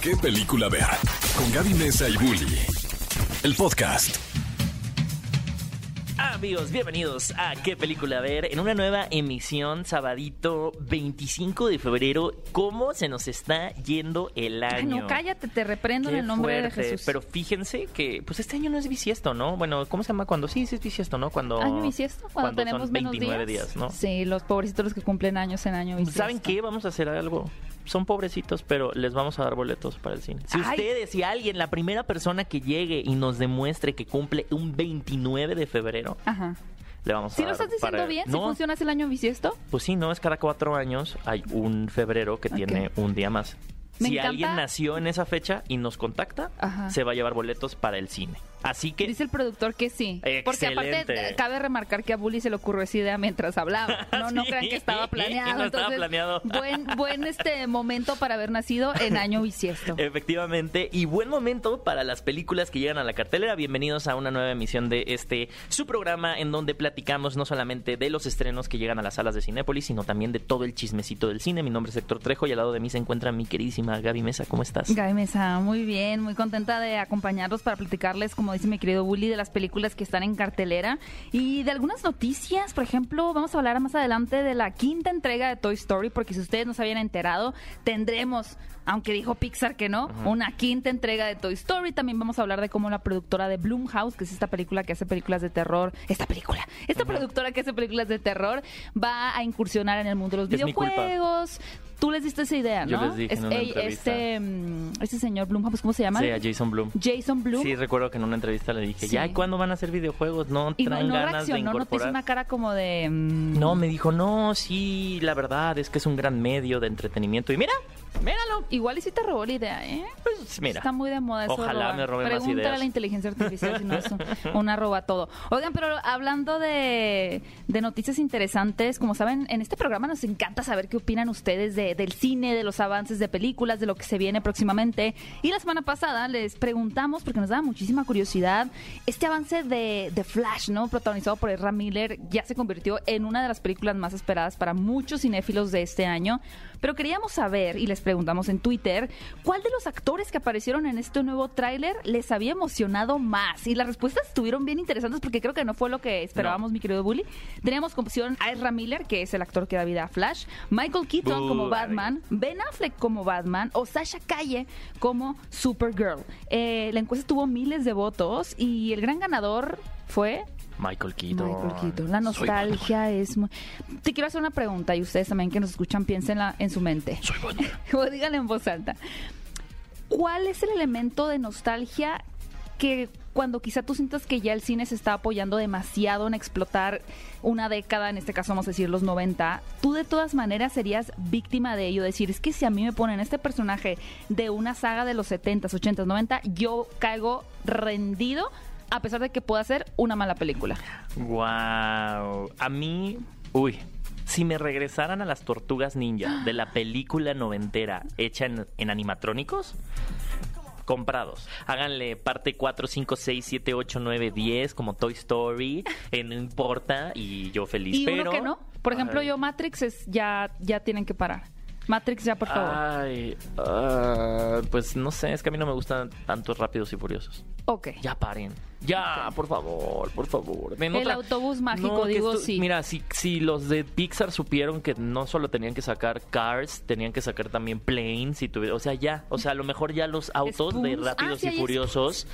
qué película ver. Con Gaby Mesa y Bully. El podcast. Amigos, bienvenidos a ¿Qué película ver? En una nueva emisión, sabadito 25 de febrero. ¿Cómo se nos está yendo el año? Ay, no, cállate, te reprendo en el nombre fuerte. de Jesús. Pero fíjense que, pues este año no es bisiesto, ¿no? Bueno, ¿cómo se llama? Cuando sí, sí es bisiesto, ¿no? Cuando. ¿Año bisiesto? Cuando, cuando tenemos son menos 29 días. días, ¿no? Sí, los pobrecitos los que cumplen años en año bisiesto. ¿Saben qué? Vamos a hacer algo. Son pobrecitos, pero les vamos a dar boletos para el cine. Si Ay. ustedes, si alguien, la primera persona que llegue y nos demuestre que cumple un 29 de febrero, Ajá. le vamos a ¿Sí dar lo estás diciendo para- bien? ¿Si No, funciona el año bisiesto? Pues sí, no, es cada cuatro años hay un febrero que tiene un día más. Me si encanta- alguien nació en esa fecha y nos contacta, Ajá. se va a llevar boletos para el cine. Así que Dice el productor que sí. Porque aparte Excelente. eh, cabe remarcar que a Bully se le ocurrió esa idea mientras hablaba. No, no crean que estaba planeado. no estaba Entonces, planeado. Buen, buen este momento para haber nacido en año bisiesto. Efectivamente, y buen momento para las películas que llegan a la cartelera. Bienvenidos a una nueva emisión de este su programa en donde platicamos no solamente de los estrenos que llegan a las salas de Cinépolis, sino también de todo el chismecito del cine. Mi nombre es Héctor Trejo y al lado de mí se encuentra mi queridísima Gaby Mesa. ¿Cómo estás? Gaby Mesa, muy bien, muy contenta de acompañarlos para platicarles, como dice mi querido Bully, de las películas que están en cartelera y de algunas noticias. Por ejemplo, vamos a hablar más adelante de la quinta entrega de Toy Story, porque si ustedes no se habían enterado, tendremos, aunque dijo Pixar que no, una quinta entrega de Toy Story. También vamos a hablar de cómo la productora de Blumhouse, que es esta película que hace películas de terror, esta película, esta productora que hace películas de terror, va a incursionar en el mundo de los Es videojuegos. Tú les diste esa idea, ¿no? Yo les dije en una ey, entrevista. este, este señor Blumhouse, ¿cómo se llama? Sí, a Jason Blum. Jason Blum. Sí, recuerdo que en una entrevista le dije, Sí. ya, ¿y cuándo van a hacer videojuegos? No y traen no ganas de reaccionó, no te hizo incorporar. una cara como de... mm, No, me dijo, no, sí, la verdad es que es un gran medio de entretenimiento. Y mira, míralo. Igual y si te robó la idea, ¿eh? Pues mira. Está muy de moda eso. Ojalá robar. me robe más Pregúntale ideas. a la inteligencia artificial si no es un- una roba todo. Oigan, pero hablando de, de noticias interesantes, como saben, en este programa nos encanta saber qué opinan ustedes de- del cine, de los avances de películas, de lo que se viene próximamente. Y la semana pasada les preguntamos, porque nos daba muchísima curiosidad, este avance de, de Flash, ¿no? Protagonizado por Ezra Miller, ya se convirtió en una de las películas más esperadas para muchos cinéfilos de este año. Pero queríamos saber, y les preguntamos en Twitter, ¿cuál de los actores que aparecieron en este nuevo tráiler les había emocionado más? Y las respuestas estuvieron bien interesantes porque creo que no fue lo que esperábamos, mi querido Bully. Teníamos como opción a Ezra Miller, que es el actor que da vida a Flash, Michael Keaton como Batman, Ben Affleck como Batman o Sasha Calle como Supergirl. Eh, la encuesta tuvo miles de votos y el gran ganador fue Michael Keaton. Michael Keaton. La nostalgia es muy... Te quiero hacer una pregunta y ustedes también que nos escuchan piensen en su mente. Soy o díganle en voz alta. ¿Cuál es el elemento de nostalgia que cuando quizá tú sientas que ya el cine se está apoyando demasiado en explotar una década, en este caso vamos a decir los 90, tú de todas maneras serías víctima de ello? Decir, es que si a mí me ponen este personaje de una saga de los 70s, 80s, 90, yo caigo rendido a pesar de que pueda ser una mala película. Wow. A mí, uy, si me regresaran a las tortugas ninja de la película noventera hecha en, en animatrónicos, comprados. Háganle parte 4, 5, 6, 7, 8, 9, 10 como Toy Story, eh, no importa y yo feliz. Y pero uno que no. Por ejemplo, yo Matrix es ya ya tienen que parar. Matrix ya, por favor. Ay, ah, pues no sé, es que a mí no me gustan tantos rápidos y furiosos. ok. Ya paren. Ya, por favor, por favor. El autobús mágico, digo, sí. Mira, si, si los de Pixar supieron que no solo tenían que sacar Cars, tenían que sacar también Planes y tuvi- o sea, ya, o sea, a lo mejor ya los autos de. Rápidos Ah, sí, y Furiosos,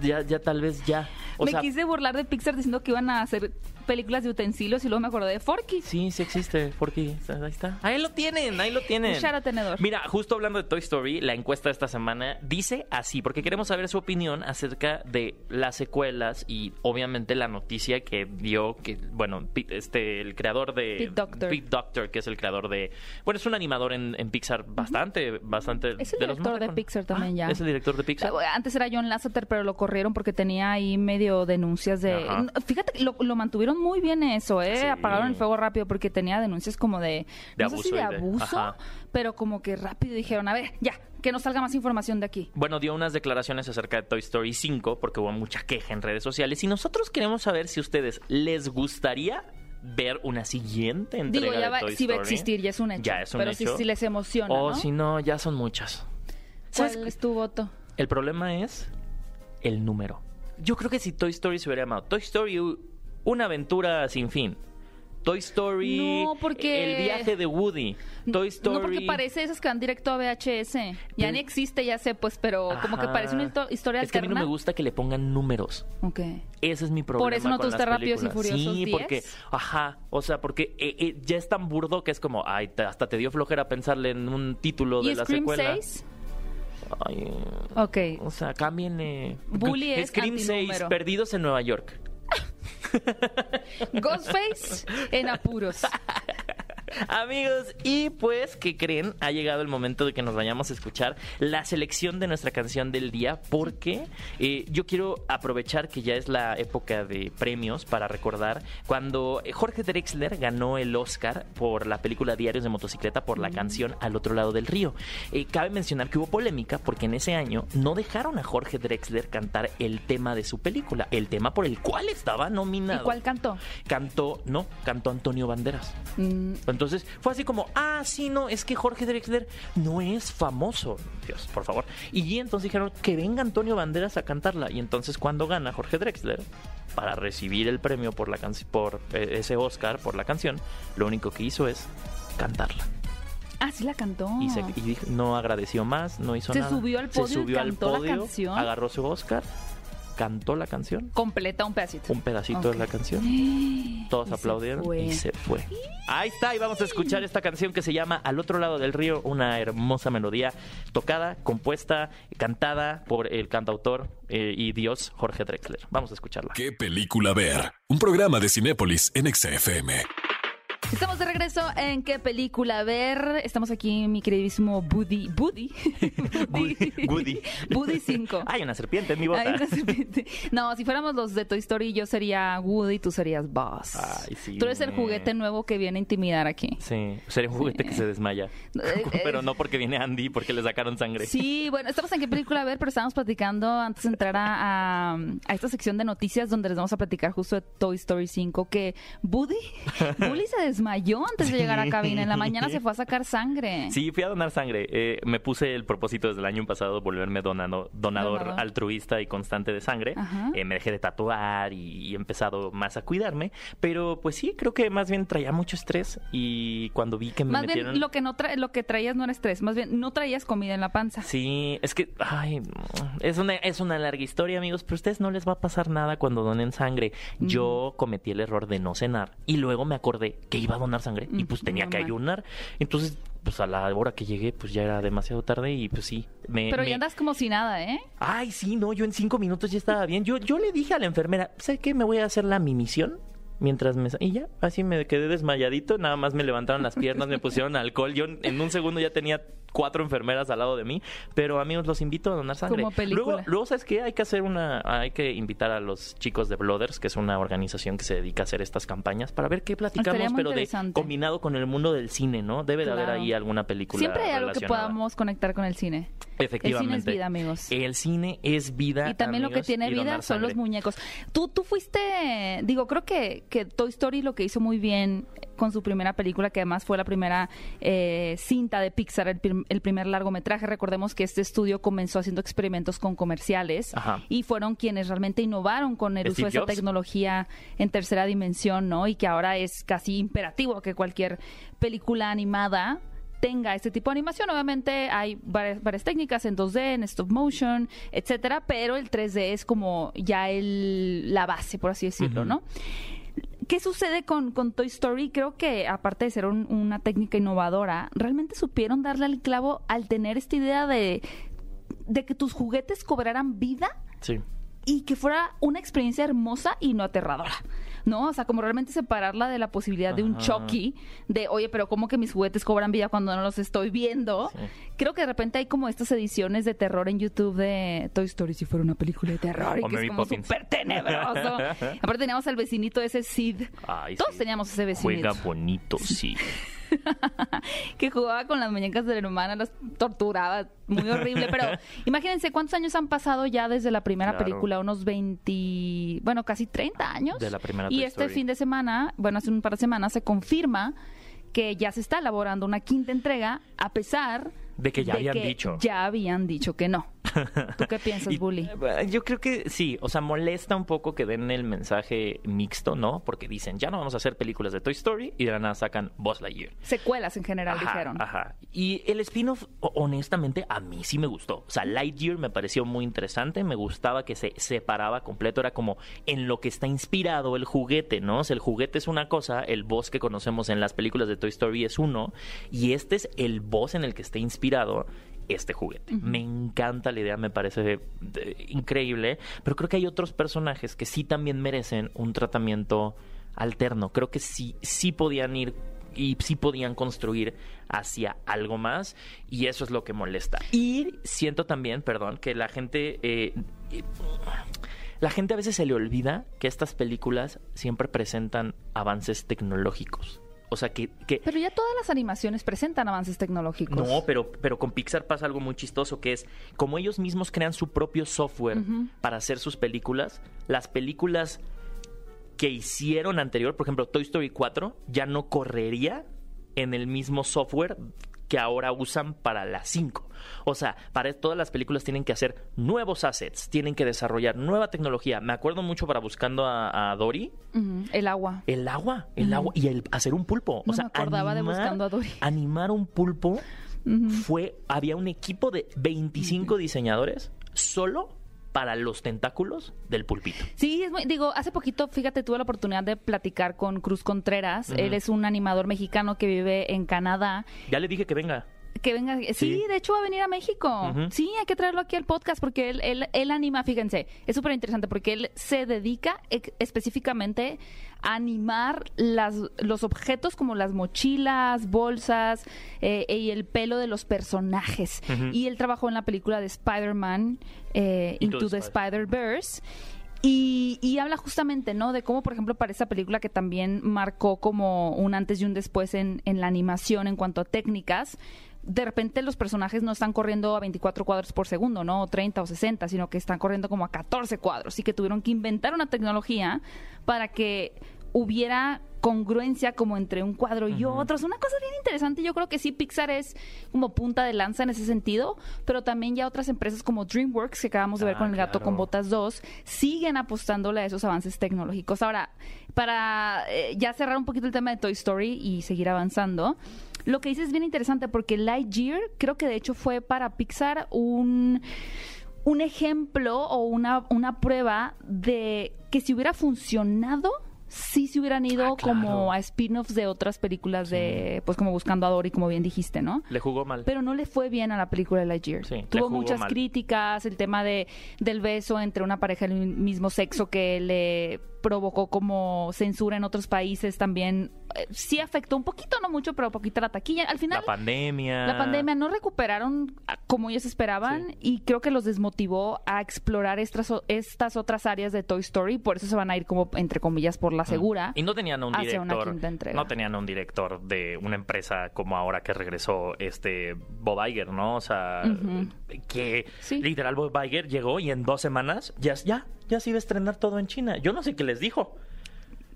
ya, ya tal vez ya. O me sea, quise burlar de Pixar diciendo que iban a hacer películas de utensilios y luego me acordé de Forky. Sí, sí existe, porque ahí está. Ahí lo tienen, ahí lo tienen. Cuchara, tenedor. Mira, justo hablando de Toy Story, la encuesta de esta semana dice así, porque queremos saber su opinión acerca de las secuelas y obviamente la noticia que dio que, bueno, este, el creador de Pete Docter. Pete Docter, que es el creador de, bueno, es un animador en, en Pixar bastante, bastante. Es el de los más director de Pixar también Ah, ya. Es el director de Pixar. Antes era John Lasseter, pero lo corrieron porque tenía ahí medio denuncias de... Ajá. Fíjate, lo, lo mantuvieron muy bien eso, ¿eh? Sí. Apagaron el fuego rápido porque tenía denuncias como de... De no sé si abuso de abuso, pero como que rápido dijeron, a ver, ya, que no salga más información de aquí. Bueno, dio unas declaraciones acerca de Toy Story 5 porque hubo mucha queja en redes sociales y nosotros queremos saber si a ustedes les gustaría ver una siguiente entrega Digo, ya de va, Toy sí va a Story. existir, ya es un hecho. Ya es un pero hecho. sí, sí les emociona, O ¿no? si no, ya son muchas. ¿Sabes ¿Cuál es tu voto? El problema es el número. Yo creo que si Toy Story se hubiera llamado Toy Story, u- una aventura sin fin. Toy Story, No, porque- el viaje de Woody. Toy Story. No, porque parece esas que van directo a VHS. Ya Pero- ni existe, ya sé, pues, pero como que Ajá. parece una historia Es que a mí no me gusta que le pongan números. Ok. Ese es mi problema. eso no te gusta Rápidos y. Furiosos Sí, 10? porque, ajá, o sea, porque eh, eh, ya es tan burdo que es como, ay, te- hasta te dio flojera pensarle en un título de ¿Y la Scream secuela. 6? Ay, Ok. o sea, cámbienle. Bully es Scream 6, antinúmero. Perdidos en Nueva York. Ghostface en apuros. Amigos, y pues, ¿qué creen? Ha llegado el momento de que nos vayamos a escuchar la selección de nuestra canción del día, porque eh, yo quiero aprovechar que ya es la época de premios para recordar cuando Jorge Drexler ganó el Oscar por la película Diarios de Motocicleta por la canción Al otro lado del río. Eh, cabe mencionar que hubo polémica porque en ese año no dejaron a Jorge Drexler cantar el tema de su película, el tema por el cual estaba ¿Y nominado. cuál cantó? Cantó, no, cantó Antonio Banderas. Mm, Entonces fue así como, ah, sí, no, es que Jorge Drexler no es famoso. Dios, por favor. Y entonces dijeron que venga Antonio Banderas a cantarla. Y entonces cuando gana Jorge Drexler para recibir el premio por la por eh, ese Oscar por la canción, lo único que hizo es cantarla. Ah, sí la cantó. Y, se- y dijo- no agradeció más, no hizo Se nada. subió al podio se y subió al cantó la podio, canción. agarró su Oscar, cantó la canción, Completa un pedacito. un pedacito de la canción. Todos Y aplaudieron y se fue. Ahí está, y vamos a escuchar esta canción que se llama Al otro lado del río, una hermosa melodía tocada, compuesta, cantada por el cantautor eh, y dios Jorge Drexler. Vamos a escucharla. ¿Qué película ver? Un programa de Cinépolis en XFM. Estamos de regreso en qué película ver. Estamos aquí, mi queridísimo Buddy. Buddy. Woody. Buddy 5. Hay una serpiente en mi bota. Hay una serpiente. No, si fuéramos los de Toy Story, yo sería Woody, tú serías Buzz. Ay, sí, Tú eres el juguete nuevo que viene a intimidar aquí. Sí, sería un juguete que se desmaya. Eh, eh. Pero no porque viene Andy, porque le sacaron sangre. Sí, bueno, estamos en qué película ver, pero estábamos platicando antes de entrar a, a- a esta sección de noticias donde les vamos a platicar justo de Toy Story 5 que Woody, Woody se desmayó antes de llegar a cabina. En la mañana se fue a sacar sangre. Sí, fui a donar sangre. Eh, me puse el propósito desde el año pasado volverme donado- donador, Donador. altruista y constante de sangre. Eh, me dejé de tatuar y, y he empezado más a cuidarme. Pero pues sí, creo que más bien traía mucho estrés y cuando vi que me Más metieron... bien lo que no tra- lo que traías no era estrés, más bien no traías comida en la panza. Sí, es que ay, es una es una larga historia, amigos, pero a ustedes no les va a pasar nada cuando donen sangre. Mm. Yo cometí el error de no cenar y luego me acordé que iba a donar sangre y pues tenía que ayunar. Entonces, pues a la hora que llegué, pues ya era demasiado tarde y pues sí, me Pero me- ya andas como si nada, ¿eh? Ay, sí, no, yo en cinco minutos ya estaba bien. Yo, yo le dije a la enfermera, ¿sé qué? Me voy a hacer la mi misión. Mientras me... Y ya, así me quedé desmayadito. Nada más me levantaron las piernas, me pusieron alcohol. Yo en un segundo ya tenía cuatro enfermeras al lado de mí. Pero amigos, los invito a donar sangre. Como película. Luego, luego, ¿sabes qué? Hay que hacer una... Hay que invitar a los chicos de Blooders, que es una organización que se dedica a hacer estas campañas, para ver qué platicamos, pero de combinado con el mundo del cine, ¿no? Debe de haber Claro. ahí alguna película Siempre hay algo que podamos conectar con el cine. Efectivamente. El cine es vida, amigos. El cine es vida. Y también lo que tiene vida son los muñecos. Tú, tú fuiste, digo, creo que, que Toy Story lo que hizo muy bien con su primera película, que además fue la primera eh, cinta de Pixar, el, prim- el primer largometraje. Recordemos que este estudio comenzó haciendo experimentos con comerciales Ajá. y fueron quienes realmente innovaron con el uso de esa Jobs. tecnología en tercera dimensión, ¿no? Y que ahora es casi imperativo que cualquier película animada tenga este tipo de animación. Obviamente hay varias, varias técnicas en 2D, en stop motion, etcétera, pero el 3D es como ya el, la base, por así decirlo. ¿no? ¿Qué sucede con, con Toy Story? Creo que aparte de ser un- una técnica innovadora, realmente supieron darle al clavo al tener esta idea de, de que tus juguetes cobraran vida Sí. y que fuera una experiencia hermosa y no aterradora. ¿No? O sea, como realmente separarla de la posibilidad de un. Chucky, de, oye, pero ¿cómo que mis juguetes cobran vida cuando no los estoy viendo? Sí. Creo que de repente hay como estas ediciones de terror en YouTube de Toy Story si fuera una película de terror y O que Mary es como súper tenebroso. Aparte teníamos al vecinito ese Sid. Ay, Todos sí. teníamos ese vecinito Juega bonito, sí. que jugaba con las muñecas de la hermana, las torturaba, muy horrible. Pero imagínense cuántos años han pasado ya desde la primera Claro. película, unos 20, bueno, casi 30 años. De la primera Y este Story. fin de semana, bueno, hace un par de semanas se confirma que ya se está elaborando una quinta entrega, a pesar De que ya habían que dicho. Ya habían dicho que no. ¿Tú qué piensas, Y- Bully? eh, Yo creo que sí, o sea, molesta un poco que den el mensaje mixto, ¿no? Porque dicen, ya no vamos a hacer películas de Toy Story y de la nada sacan Buzz Lightyear. Secuelas en general, Ajá, dijeron. Ajá. Y el spin-off, honestamente, a mí sí me gustó. O sea, Lightyear me pareció muy interesante. Me gustaba que se separaba completo. Era como en lo que está inspirado el juguete, ¿no? O sea, el juguete es una cosa, el boss que conocemos en las películas de Toy Story es uno, y este es el boss en el que está inspirado este juguete. Me encanta la idea, me parece eh, increíble, pero creo que hay otros personajes que sí también merecen un tratamiento alterno. Creo que sí, sí podían ir y sí podían construir hacia algo más y eso es lo que molesta. Y siento también, perdón, que la gente... eh, eh, la gente a veces se le olvida que estas películas siempre presentan avances tecnológicos. O sea, que, que Pero ya todas las animaciones presentan avances tecnológicos. no, pero, pero con Pixar pasa algo muy chistoso, que es como ellos mismos crean su propio software para hacer sus películas, las películas que hicieron anterior, por ejemplo, Toy Story 4, ya no correría en el mismo software que ahora usan para las 5. O sea, para todas las películas tienen que hacer nuevos assets, tienen que desarrollar nueva tecnología. Me acuerdo mucho para buscando a, a Dory, El agua. el agua, el agua y el hacer un pulpo. No o sea, me acordaba de Buscando a Dory. Animar un pulpo fue, había un equipo de 25 diseñadores solo para los tentáculos del pulpito. Sí, es muy- digo, hace poquito, fíjate, tuve la oportunidad de platicar con Cruz Contreras. Él es un animador mexicano que vive en Canadá. Ya le dije que venga. Que venga, sí, Sí. de hecho va a venir a México. Sí, hay que traerlo aquí al podcast porque él, él, él anima, fíjense, es súper interesante porque él se dedica específicamente animar las, los objetos como las mochilas, bolsas eh, y el pelo de los personajes. Y él trabajó en la película de Spider-Man, eh, Into Into, the Spider-Verse. Y, y habla justamente, ¿no? De cómo, por ejemplo, para esa película que también marcó como un antes y un después en, en la animación en cuanto a técnicas, de repente los personajes no están corriendo a 24 cuadros por segundo, ¿no? O 30 o 60, sino que están corriendo como a 14 cuadros y que tuvieron que inventar una tecnología para que hubiera congruencia como entre un cuadro y otro. Es una cosa bien interesante. Yo creo que sí, Pixar es como punta de lanza en ese sentido, pero también ya otras empresas como DreamWorks, que acabamos de ver Ah, con El Gato claro. con Botas 2, siguen apostándole a esos avances tecnológicos. Ahora, para eh, ya cerrar un poquito el tema de Toy Story y seguir avanzando, lo que dices es bien interesante porque Lightyear creo que de hecho fue para Pixar un un ejemplo o una, una prueba de que si hubiera funcionado, sí se hubieran ido Ah, claro. como a spin-offs de otras películas de, pues como Buscando a Dory, como bien dijiste, ¿no? Le jugó mal. Pero no le fue bien a la película de Lightyear. Sí, le Tuvo jugó muchas mal. críticas, el tema de del beso entre una pareja del mismo sexo que le provocó como censura en otros países también. eh, sí afectó un poquito, no mucho, pero poquito la taquilla. Al final la pandemia. la pandemia no recuperaron como ellos esperaban Sí. y creo que los desmotivó a explorar estas, estas otras áreas de Toy Story, por eso se van a ir como entre comillas por la segura. Y no tenían un director. quinta entrega. No tenían un director de una empresa como ahora que regresó este Bob Iger, ¿no? O sea, que Sí. literal Bob Iger llegó y en dos semanas ya, ya, ya se iba a estrenar todo en China. Yo no sé qué les dijo.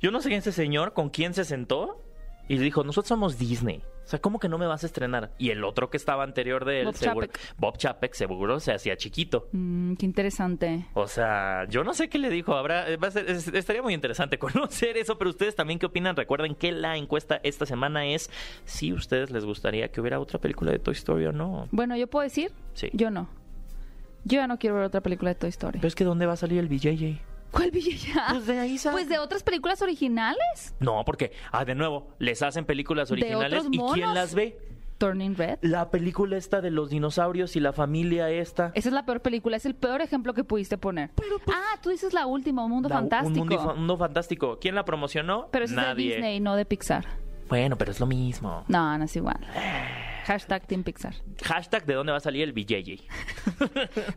Yo no sé quién ese señor con quién se sentó y le dijo, nosotros somos Disney. O sea, ¿cómo que no me vas a estrenar? Y el otro que estaba anterior de él, Bob seguro, Chapek. Bob Chapek, seguro se hacía chiquito. Mm, qué interesante. O sea, yo no sé qué le dijo. Habrá, va a ser- es- estaría muy interesante conocer eso, pero ustedes también qué opinan. Recuerden que la encuesta esta semana es si ustedes les gustaría que hubiera otra película de Toy Story o no. Bueno, ¿yo puedo decir? Sí. Yo no. Yo ya no quiero ver otra película de Toy Story. Pero es que ¿dónde va a salir el BJJ? ¿Cuál Villa? Pues de ahí sale. Pues de otras películas originales. No, porque, ah, de nuevo, les hacen películas De originales otros y ¿quién las ve? Turning Red. La película esta de los dinosaurios y la familia esta. Esa es la peor película, es el peor ejemplo que pudiste poner. ah, tú dices la última, Un Mundo La- Fantástico. Un mundo, mundo fantástico. ¿Quién la promocionó? Pero es de. Disney, no de Pixar. Bueno, pero es lo mismo. No, no es igual. Hashtag Team Pixar. Hashtag de dónde va a salir el BJJ.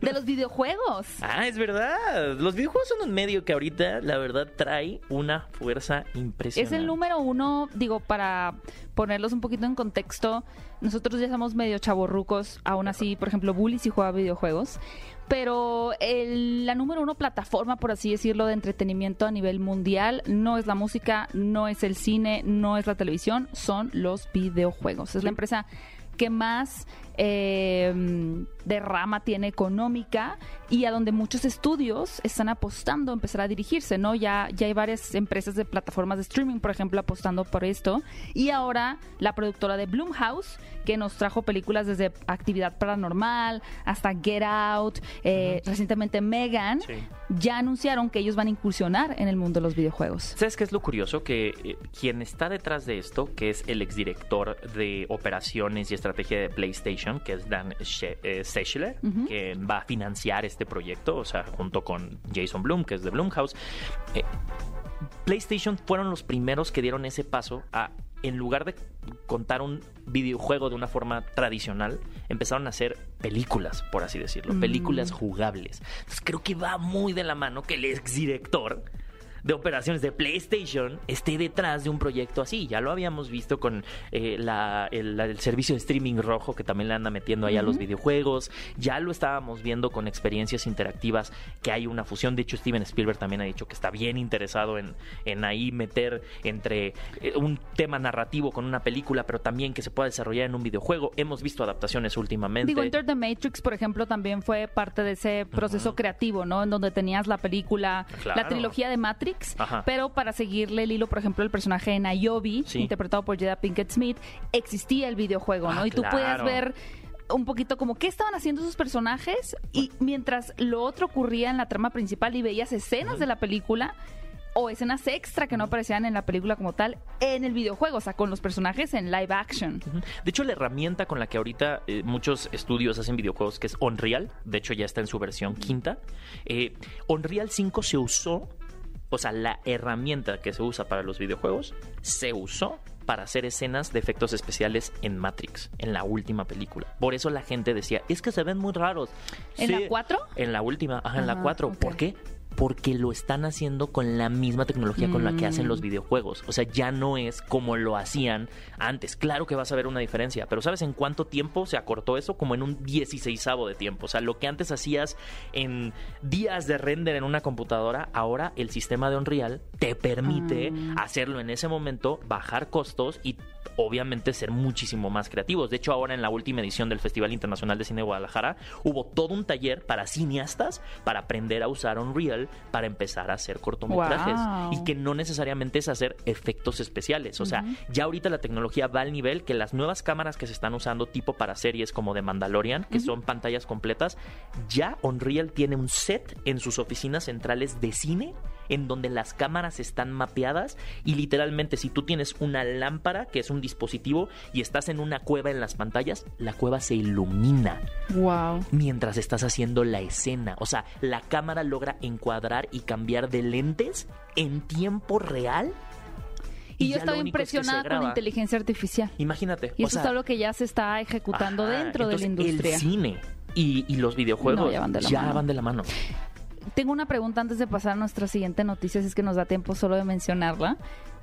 De los videojuegos. Ah, es verdad. Los videojuegos son un medio que ahorita, la verdad, trae una fuerza Es impresionante. el número uno, digo, para ponerlos un poquito en contexto, nosotros ya somos medio chavorrucos, aún así, por ejemplo, Bully sí juega videojuegos, pero el- la número uno plataforma, por así decirlo, de entretenimiento a nivel mundial no es la música, no es el cine, no es la televisión, son los videojuegos. Es la empresa que más eh, derrama tiene económica y a donde muchos estudios están apostando a empezar a dirigirse, ¿no? Ya, ya hay varias empresas de plataformas de streaming, por ejemplo, apostando por esto. Y ahora la productora de Bloomhouse, que nos trajo películas desde Actividad Paranormal hasta Get Out, eh, recientemente Megan, Sí. ya anunciaron que ellos van a incursionar en el mundo de los videojuegos. ¿Sabes qué es lo curioso? Que eh, quien está detrás de esto, que es el exdirector de operaciones y estrategia de PlayStation, que es Dan She- eh, Sechler, que va a financiar este proyecto, o sea, junto con Jason Bloom, que es de Blumhouse. eh, PlayStation fueron los primeros que dieron ese paso a, en lugar de contar un videojuego de una forma tradicional, empezaron a hacer películas, por así decirlo, Mm. películas jugables. Entonces creo que va muy de la mano que el exdirector de operaciones de PlayStation esté detrás de un proyecto así. Ya lo habíamos visto con eh, la- el, la- el servicio de streaming rojo que también le anda metiendo ahí a los videojuegos. Ya lo estábamos viendo con experiencias interactivas que hay una fusión. De hecho, Steven Spielberg también ha dicho que está bien interesado en, en ahí meter entre eh, un tema narrativo con una película, pero también que se pueda desarrollar en un videojuego. Hemos visto adaptaciones últimamente. Digo, Enter the Matrix, por ejemplo, también fue parte de ese proceso creativo, ¿no? En donde tenías la película, Claro. la trilogía de Matrix, Ajá. pero para seguirle el hilo, por ejemplo, el personaje de Niobe, Sí. interpretado por Jada Pinkett Smith, existía el videojuego, ¿no? Ah, y tú puedes ver un poquito como qué estaban haciendo esos personajes y mientras lo otro ocurría en la trama principal y veías escenas de la película o escenas extra que no aparecían en la película como tal en el videojuego, o sea, con los personajes en live action. De hecho, la herramienta con la que ahorita eh, muchos estudios hacen videojuegos, que es Unreal, de hecho ya está en su versión quinta, eh, Unreal 5 se usó, o sea, la herramienta que se usa para los videojuegos, se usó para hacer escenas de efectos especiales en Matrix, en la última película. Por eso la gente decía, es que se ven muy raros. ¿En la cuatro? En la última, ajá, en la Ajá, 4. ok. ¿Por qué? Porque lo están haciendo con la misma tecnología con la que hacen Mm. los videojuegos. O sea, ya no es como lo hacían antes. Claro que vas a ver una diferencia, pero ¿sabes en cuánto tiempo se acortó eso? Como en un 16 de tiempo. O sea, lo que antes hacías en días de render en una computadora, ahora el sistema de Unreal te permite Ah. hacerlo en ese momento, bajar costos y obviamente ser muchísimo más creativos. De hecho, ahora en la última edición del Festival Internacional de Cine de Guadalajara hubo todo un taller para cineastas para aprender a usar Unreal para empezar a hacer cortometrajes Wow. y que no necesariamente es hacer efectos especiales. O sea, ya ahorita la tecnología va al nivel que las nuevas cámaras que se están usando tipo para series como de Mandalorian, que son pantallas completas, ya Unreal tiene un set en sus oficinas centrales de cine en donde las cámaras están mapeadas y literalmente si tú tienes una lámpara que es un dispositivo y estás en una cueva en las pantallas, la cueva se ilumina Wow. mientras estás haciendo la escena. O sea, la cámara logra encuadrar y cambiar de lentes en tiempo real. Y, yo estaba es que impresionada con la inteligencia artificial. Imagínate. Y eso sea, es algo que ya se está ejecutando ajá, dentro de la industria. El cine y, y los videojuegos No, ya van de la ya mano. van de la mano. Tengo una pregunta antes de pasar a nuestra siguiente noticia, si es que nos da tiempo solo de mencionarla.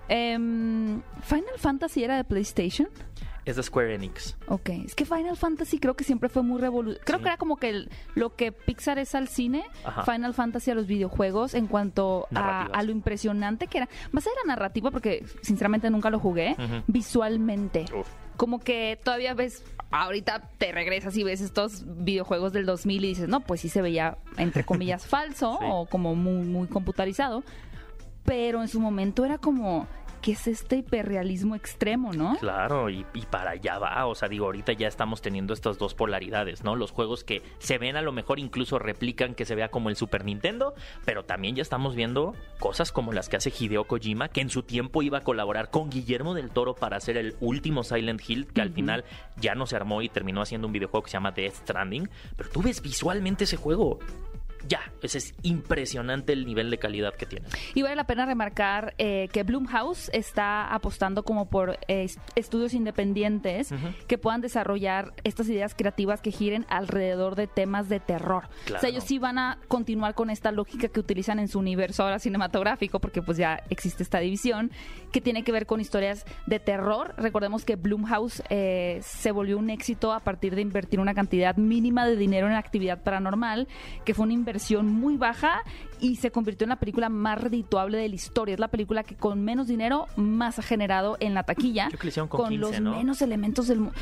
Em, ¿Final Fantasy era de PlayStation? Es de Square Enix. Ok, es que Final Fantasy creo que siempre fue muy revolucionario. Creo Sí. que era como que el- lo que Pixar es al cine, Ajá. Final Fantasy a los videojuegos en cuanto a, lo impresionante que era. Más allá de la narrativa, porque sinceramente nunca lo jugué, visualmente. Uf. Como que todavía ves, ahorita te regresas y ves estos videojuegos del 2000 y dices, no, pues sí se veía, entre comillas, falso Sí. o como muy, muy computarizado. Pero en su momento era como, ¿qué es este hiperrealismo extremo, no? Claro, y, y para allá va. O sea, digo, ahorita ya estamos teniendo estas dos polaridades, ¿no? Los juegos que se ven a lo mejor incluso replican que se vea como el Super Nintendo, pero también ya estamos viendo cosas como las que hace Hideo Kojima, que en su tiempo iba a colaborar con Guillermo del Toro para hacer el último Silent Hill, que al final ya no se armó y terminó haciendo un videojuego que se llama Death Stranding. Pero tú ves visualmente ese juego. Ya, ese es impresionante el nivel de calidad que tiene. Y vale la pena remarcar eh, que Blumhouse está apostando como por eh, est- estudios independientes Ujú. que puedan desarrollar estas ideas creativas que giren alrededor de temas de terror. O Claro. sea, ellos sí van a continuar con esta lógica que utilizan en su universo ahora cinematográfico, porque pues ya existe esta división, que tiene que ver con historias de terror. Recordemos que Blumhouse eh, se volvió un éxito a partir de invertir una cantidad mínima de dinero en actividad paranormal, que fue una inversión inversión muy baja y se convirtió en la película más redituable de la historia. Es la película que con menos dinero más ha generado en la taquilla. Creo que le hicieron con 15, los ¿no? menos elementos del mundo.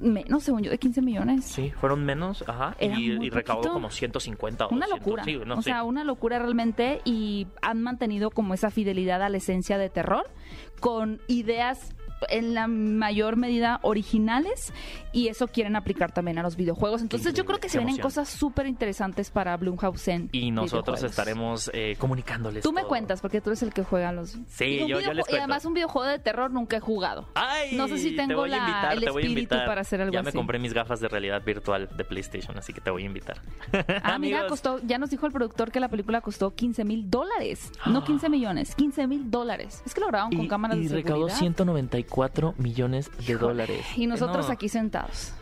Menos, según yo, de 15 millones. Sí, fueron menos, ajá, Era y, y recaudó como 150 o Una 200, locura. sí, no o sea, una locura realmente y han mantenido como esa fidelidad a la esencia de terror con ideas en la mayor medida originales y eso quieren aplicar también a los videojuegos. Entonces yo creo que se vienen cosas súper interesantes para Blumhausen. Y nosotros estaremos eh, comunicándoles. Tú me cuentas porque tú eres el que juega los... Sí, yo, les cuento. Y además un videojuego de terror nunca he jugado. Ay, no sé si tengo la, el espíritu para hacer algo así. Ya me compré mis gafas de realidad virtual de PlayStation, así que te voy a invitar. Ah, mira, costó, ya nos dijo el productor que la película costó 15 mil dólares. No 15 millones, 15 mil dólares. Es que lo grabaron con cámaras y de seguridad. Y recaudó 194 4 millones de dólares. Y nosotros aquí sentados.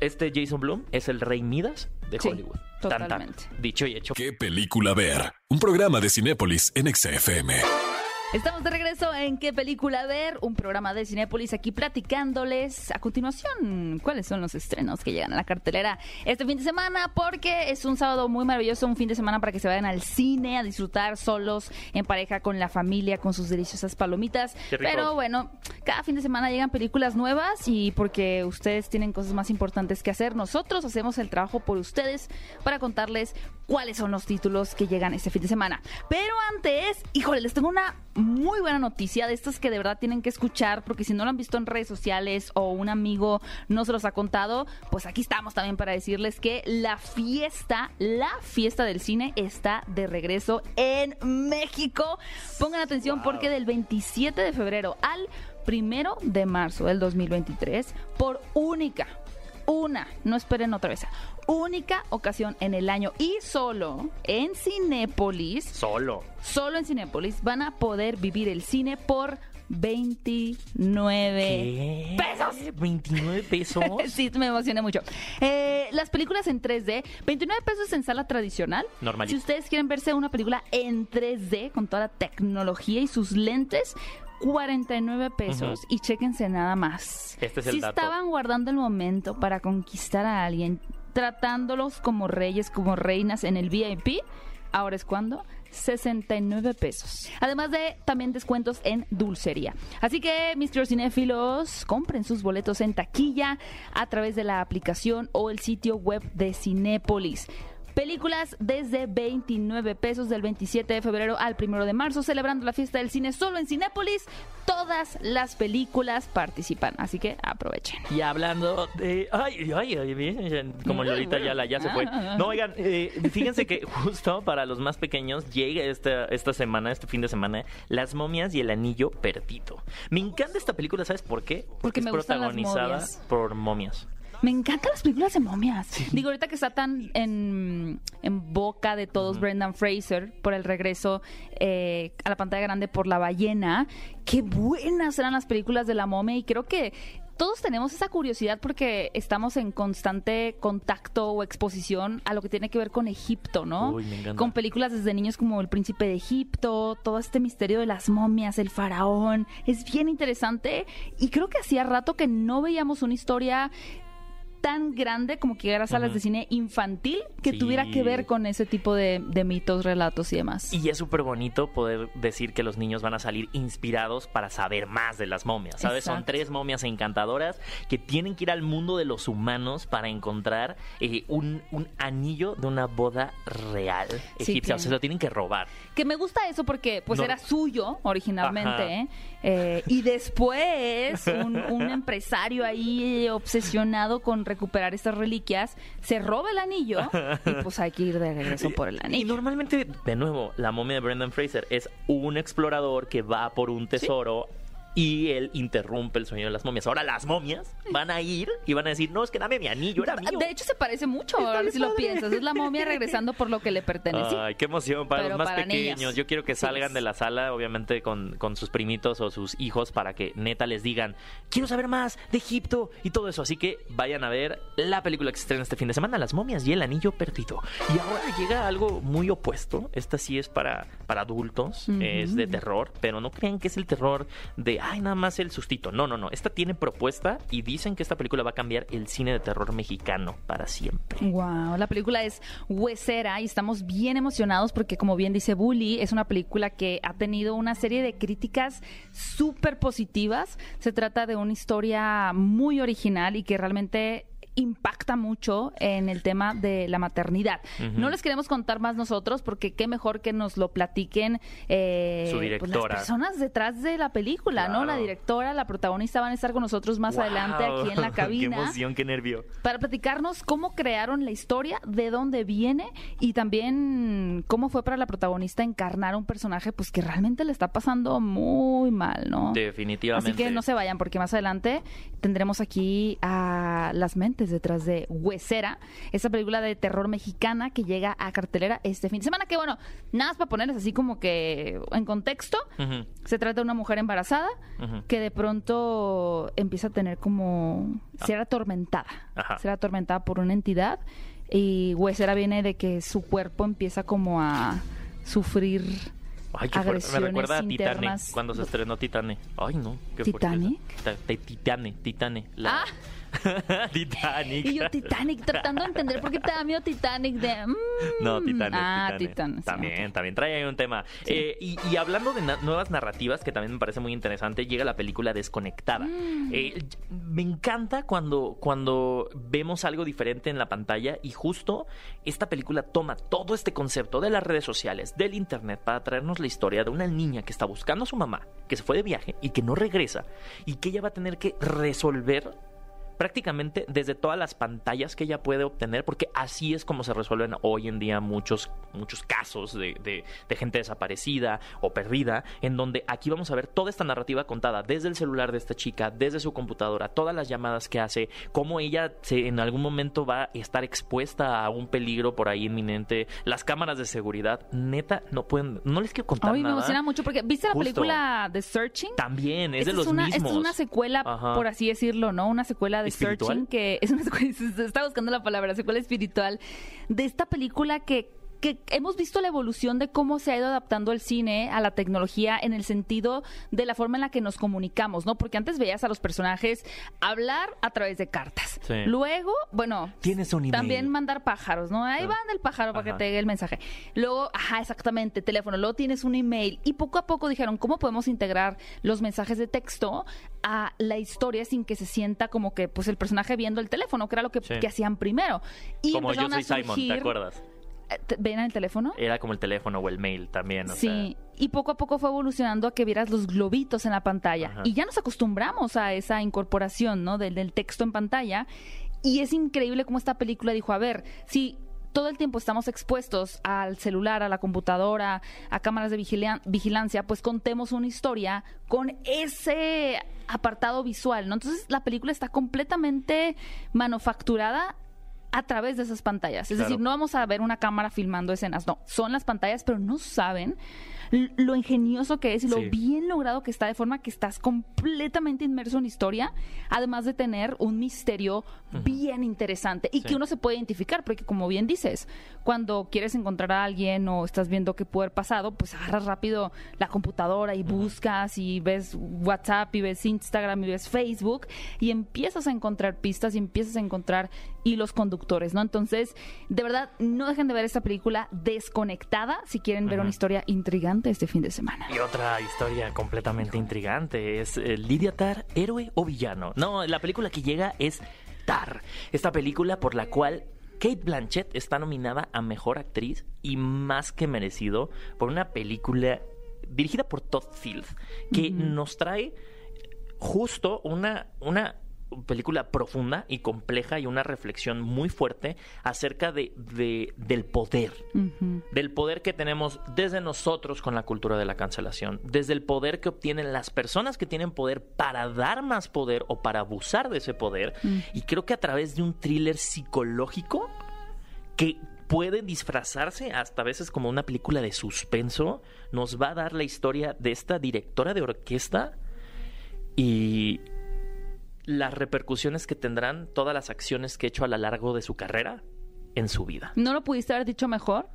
Este Jason Blum es el rey Midas de Hollywood. Totalmente. Dicho y hecho. ¿Qué película ver? Un programa de Cinépolis en XFM. Estamos de regreso en ¿Qué película ver? Un programa de Cinépolis aquí platicándoles a continuación cuáles son los estrenos que llegan a la cartelera este fin de semana porque es un sábado muy maravilloso, un fin de semana para que se vayan al cine a disfrutar solos, en pareja, con la familia, con sus deliciosas palomitas. Pero bueno, cada fin de semana llegan películas nuevas y porque ustedes tienen cosas más importantes que hacer, nosotros hacemos el trabajo por ustedes para contarles cuáles son los títulos que llegan este fin de semana. Pero antes, híjole, les tengo una muy buena noticia de estas que de verdad tienen que escuchar porque si no lo han visto en redes sociales o un amigo no se los ha contado, pues aquí estamos también para decirles que la fiesta, la fiesta del cine está de regreso en México. Pongan atención porque del 27 de febrero al primero de marzo del 2023, por única, una, no esperen otra vez, única ocasión en el año y solo en Cinépolis, Solo. solo en Cinépolis van a poder vivir el cine por 29 ¿Qué? pesos. 29 pesos. Sí, me emocioné mucho. Eh, las películas en 3D, 29 pesos en sala tradicional. Normalito. Si ustedes quieren verse una película en 3D con toda la tecnología y sus lentes, 49 pesos. Y chéquense nada más. Este es el si dato. estaban guardando el momento para conquistar a alguien, tratándolos como reyes, como reinas en el VIP, ahora es cuando 69 pesos. Además de también descuentos en dulcería. Así que, mis cinéfilos, compren sus boletos en taquilla a través de la aplicación o el sitio web de Cinépolis. Películas desde 29 pesos del 27 de febrero al 1 de marzo, celebrando la fiesta del cine solo en Cinépolis. Todas las películas participan, así que aprovechen. Y hablando de. Ay, ay, ay, como Lolita Yala ya se fue. No, oigan, eh, fíjense que justo para los más pequeños llega esta, esta semana, este fin de semana, Las momias y el anillo perdido. Me encanta esta película, ¿sabes por qué? Porque es me gustan las protagonizada momias. por momias. Me encantan las películas de momias. Digo, ahorita que está tan en, en boca de todos Brendan Fraser por el regreso eh, a la pantalla grande por La ballena, qué buenas eran las películas de la momia y creo que todos tenemos esa curiosidad porque estamos en constante contacto o exposición a lo que tiene que ver con Egipto, ¿no? Uy, me encanta. Con películas desde niños como El Príncipe de Egipto, todo este misterio de las momias, el faraón. Es bien interesante y creo que hacía rato que no veíamos una historia tan grande como que era salas de cine infantil que Sí. tuviera que ver con ese tipo de, de mitos, relatos y demás. Y es súper bonito poder decir que los niños van a salir inspirados para saber más de las momias, ¿sabes? Son tres momias encantadoras que tienen que ir al mundo de los humanos para encontrar eh, un, un anillo de una boda real Sí, egipcia. O sea, se lo tienen que robar. Que me gusta eso porque pues No. era suyo originalmente Ajá. ¿eh? Eh, y después un, un empresario ahí obsesionado con recuperar estas reliquias se roba el anillo y pues hay que ir de regreso por el Y anillo. normalmente, de nuevo, la momia de Brendan Fraser es un explorador que va por un tesoro. Y él interrumpe el sueño de las momias. Ahora las momias van a ir y van a decir, no, es que dame mi anillo, era mío. De hecho se parece mucho ahora si lo piensas. Es la momia regresando por lo que le pertenece. Ay, qué emoción para Pero los más para pequeños. niños. Yo quiero que salgan de la sala, obviamente, con, con sus primitos o sus hijos para que neta les digan, quiero saber más de Egipto y todo eso. Así que vayan a ver la película que se estrena este fin de semana, Las momias y el anillo perdido. Y ahora llega algo muy opuesto. Esta sí es para, para adultos, es de terror, pero no crean que es el terror de, ay, nada más el sustito. No, no, no. Esta tiene propuesta y dicen que esta película va a cambiar el cine de terror mexicano para siempre. Wow, la película es Huesera y estamos bien emocionados porque como bien dice Bully, es una película que ha tenido una serie de críticas súper positivas. Se trata de una historia muy original y que realmente impacta mucho en el tema de la maternidad. No les queremos contar más nosotros porque qué mejor que nos lo platiquen eh, Su pues, directora. las personas detrás de la película, ¿no? La directora, la protagonista van a estar con nosotros más adelante aquí en la qué cabina emoción, qué nervio. para platicarnos cómo crearon la historia, de dónde viene y también cómo fue para la protagonista encarnar un personaje pues que realmente le está pasando muy mal, ¿no? Definitivamente. Así que no se vayan porque más adelante tendremos aquí a las mentes detrás de Huesera, esa película de terror mexicana que llega a cartelera este fin de semana, que bueno, nada más para ponerles así como que en contexto, se trata de una mujer embarazada que de pronto empieza a tener como ser atormentada, Ajá. ser atormentada por una entidad y Huesera viene de que su cuerpo empieza como a sufrir Ay, qué fuerte. Me agresiones recuerda a Titane, cuando se estrenó Titane. Ay, no, qué. Ta- Titane, Titane. la- Ah. Titanic. Y yo Titanic, tratando de entender por qué te da miedo Titanic de... mm, No, Titanic. Ah, Titanic. También, también. Trae ahí un tema. Eh, y, y hablando de na- nuevas narrativas, que también me parece muy interesante, llega la película Desconectada. Mm. Eh, me encanta cuando, cuando vemos algo diferente en la pantalla y justo esta película toma todo este concepto de las redes sociales, del internet, para traernos la historia de una niña que está buscando a su mamá, que se fue de viaje y que no regresa, y que ella va a tener que resolver prácticamente desde todas las pantallas que ella puede obtener, porque así es como se resuelven hoy en día muchos, muchos casos de, de- de gente desaparecida o perdida, en donde aquí vamos a ver toda esta narrativa contada desde el celular de esta chica, desde su computadora, todas las llamadas que hace, cómo ella se, en algún momento va a estar expuesta a un peligro por ahí inminente, las cámaras de seguridad, neta, no pueden, no les quiero contar Ay, me emociona mucho porque ¿viste la Justo. película The Searching? También, es Esta de los una, mismos. esta es una secuela, Ajá. por así decirlo, ¿no? Una secuela de ¿Espiritual? Searching que es una se está buscando la palabra, secuela espiritual de esta película que que hemos visto la evolución de cómo se ha ido adaptando el cine a la tecnología en el sentido de la forma en la que nos comunicamos, ¿no? Porque antes veías a los personajes hablar a través de cartas. Sí. Luego, bueno, Tienes un email. también mandar pájaros, ¿no? Ahí Ah. van el pájaro para Ajá. que te llegue el mensaje. Luego, ajá, exactamente, teléfono. Luego tienes un email. Y poco a poco dijeron, ¿cómo podemos integrar los mensajes de texto a la historia sin que se sienta como que pues el personaje viendo el teléfono, que era lo que, Sí. que hacían primero? Y Como yo soy a Simon, surgir- ¿te acuerdas? Eh, ¿te- ¿Ven el teléfono? Era como el teléfono o el mail también. o Sí, sea. y poco a poco fue evolucionando a que vieras los globitos en la pantalla. Ajá. Y ya nos acostumbramos a esa incorporación, ¿no? Del, del texto en pantalla. Y es increíble cómo esta película dijo, a ver, si todo el tiempo estamos expuestos al celular, a la computadora, a cámaras de vigilancia, pues contemos una historia con ese apartado visual, ¿no? Entonces la película está completamente manufacturada a través de esas pantallas. Es Claro. decir, no vamos a ver una cámara filmando escenas, no, son las pantallas, pero no saben lo ingenioso que es y lo Sí. bien logrado que está de forma que estás completamente inmerso en historia, además de tener un misterio bien interesante y Sí. que uno se puede identificar, porque como bien dices, cuando quieres encontrar a alguien o estás viendo qué puede haber pasado, pues agarras rápido la computadora y buscas y ves WhatsApp y ves Instagram y ves Facebook y empiezas a encontrar pistas y empiezas a encontrar hilos conductores, ¿no? Entonces, de verdad, no dejen de ver esta película desconectada si quieren ver una historia intrigante este fin de semana. Y otra historia completamente intrigante es eh, Lidia Tar, héroe o villano. No, la película que llega es Tar, esta película por la cual Kate Blanchett está nominada a Mejor Actriz y más que merecido por una película dirigida por Todd Field que nos trae justo una, una película profunda y compleja y una reflexión muy fuerte acerca de, de- del poder. Del poder que tenemos desde nosotros con la cultura de la cancelación, desde el poder que obtienen las personas que tienen poder para dar más poder o para abusar de ese poder. Y creo que a través de un thriller psicológico que puede disfrazarse hasta a veces como una película de suspenso, nos va a dar la historia de esta directora de orquesta y las repercusiones que tendrán todas las acciones que ha hecho a lo largo de su carrera en su vida. ¿No lo pudiste haber dicho mejor?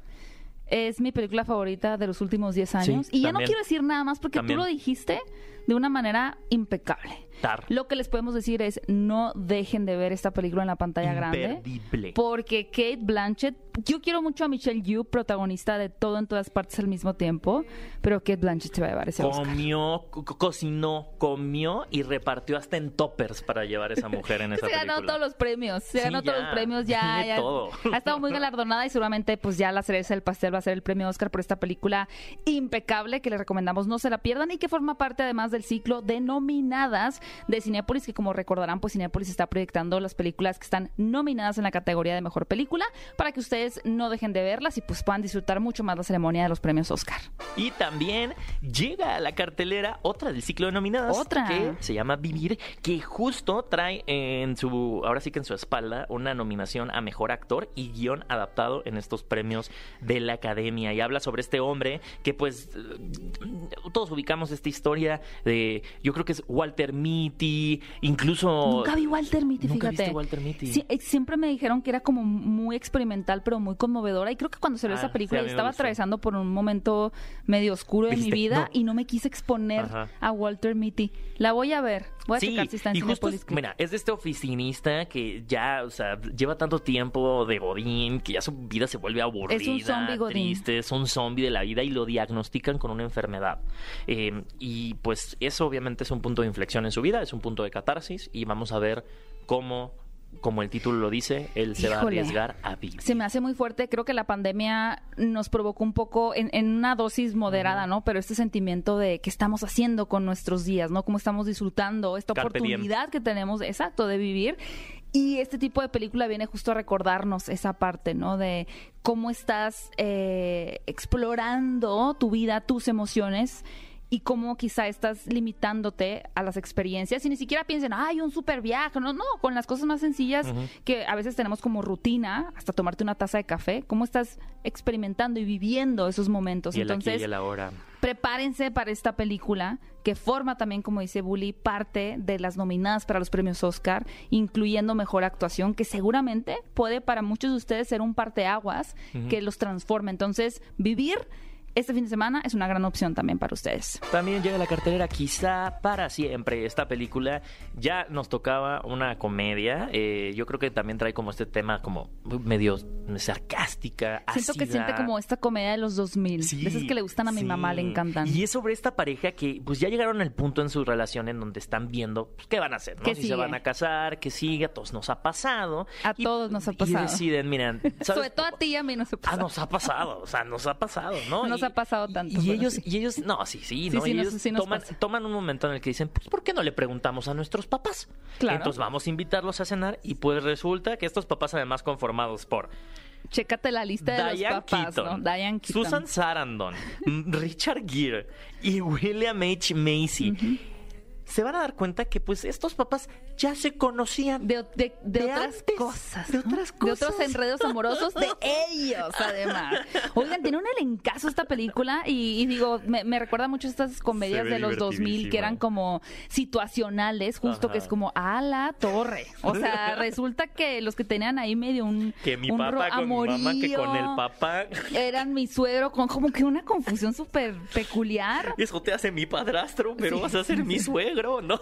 Es mi película favorita de los últimos 10 años. Sí, y ya no quiero decir nada más porque También. tú lo dijiste de una manera impecable. Tar. Lo que les podemos decir es no dejen de ver esta película en la pantalla grande. Imperdible. Porque Kate Blanchett, yo quiero mucho a Michelle Yeoh, protagonista de todo en todas partes al mismo tiempo, pero Kate Blanchett se va a llevar ese Oscar. Comió, co- cocinó, comió y repartió hasta en toppers para llevar a esa mujer en esa Se ganó película. todos los premios, se Sí, ganó todos ya. los premios, ya, ya todo. ha estado muy galardonada y seguramente pues ya la cereza del pastel va a ser el premio Oscar por esta película impecable que les recomendamos no se la pierdan y que forma parte además del ciclo de nominadas de Cinépolis que como recordarán pues Cinépolis está proyectando las películas que están nominadas en la categoría de mejor película para que ustedes no dejen de verlas y pues puedan disfrutar mucho más la ceremonia de los premios Oscar. Y también llega a la cartelera otra del ciclo de nominadas. Otra. Que se llama Vivir, que justo trae en su, ahora sí que en su espalda, una nominación a mejor actor y guion adaptado en estos premios de la academia. Y habla sobre este hombre que, pues, todos ubicamos esta historia de, yo creo que es Walter Mitty, incluso. Nunca vi Walter Mitty, ¿Nunca fíjate. viste Walter Mitty? Sí, eh, siempre me dijeron que era como muy experimental, pero muy conmovedora. Y creo que cuando salió Ah, esa película sí, a yo estaba atravesando por un momento medio oscuro de mi vida No. y no me quise exponer Ajá. a Walter Mitty. La voy a ver. Voy a Sí, checar si está en y justo, es- mira, es de este oficinista que ya, o sea, lleva tanto tiempo de Godín, que ya su vida se vuelve aburrida, Es un zombie Godín. triste, es un zombie de la vida y lo diagnostican con una enfermedad. Eh, y pues eso obviamente es un punto de inflexión en su vida, es un punto de catarsis y vamos a ver cómo, como el título lo dice, él se va a arriesgar a vivir. Se me hace muy fuerte. Creo que la pandemia nos provocó un poco en, en una dosis moderada, ¿no? Pero este sentimiento de qué estamos haciendo con nuestros días, ¿no? Cómo estamos disfrutando esta Carpe diem. oportunidad que tenemos, exacto, de vivir. Y este tipo de película viene justo a recordarnos esa parte, ¿no? De cómo estás eh, explorando tu vida, tus emociones y cómo quizá estás limitándote a las experiencias y ni siquiera piensen, ay, un super viaje. No, no, con las cosas más sencillas que a veces tenemos como rutina, hasta tomarte una taza de café, cómo estás experimentando y viviendo esos momentos. y el aquí Entonces, y el ahora. prepárense para esta película que forma también, como dice Bully, parte de las nominadas para los premios Oscar, incluyendo mejor actuación, que seguramente puede para muchos de ustedes ser un parteaguas que los transforme. Entonces, vivir este fin de semana es una gran opción también para ustedes. También llega la cartelera quizá para siempre esta película. Ya nos tocaba una comedia. eh, yo creo que también trae como este tema como medio sarcástica, Siento que ácida. siente como esta comedia de los 2000, Sí, de esas que le gustan a mi sí. mamá, le encantan. Y es sobre esta pareja que pues ya llegaron al punto en su relación en donde están viendo pues, qué van a hacer, ¿no? ¿Qué si sigue? se van a casar, qué sigue, a todos nos ha pasado. A Y- todos nos ha Y pasado. deciden, miren. Sobre todo a ti y a mí no se Ah, pasa. nos ha pasado, o sea, nos ha pasado, ¿no? Nos Y- ha pasado tanto, Y ellos, sí. y ellos, no, sí, sí, ¿no? sí y nos- ellos nos toman, toman un momento en el que dicen, pues, ¿por qué no le preguntamos a nuestros papás? Claro. Entonces vamos a invitarlos a cenar y pues resulta que estos papás además conformados por Chécate la lista de Diane los papás, Keaton, ¿no? Diane Keaton. Susan Sarandon, Richard Gere y William H. Macy. Se van a dar cuenta que pues estos papás ya se conocían. de, de- de de otras antes, cosas. de otras De otros enredos amorosos de ellos, además. Oigan, tiene un elencazo esta película y, y digo, me, me recuerda mucho a estas comedias de los 2000 que eran como situacionales, justo Ajá. que es como a la torre. O sea, resulta que los que tenían ahí medio un, Que mi un papá con mi mamá, que con el amorío, papá. Eran mi suegro con como que una confusión súper peculiar. Eso te hace mi padrastro, pero Sí. vas a ser mi suegro, ¿no?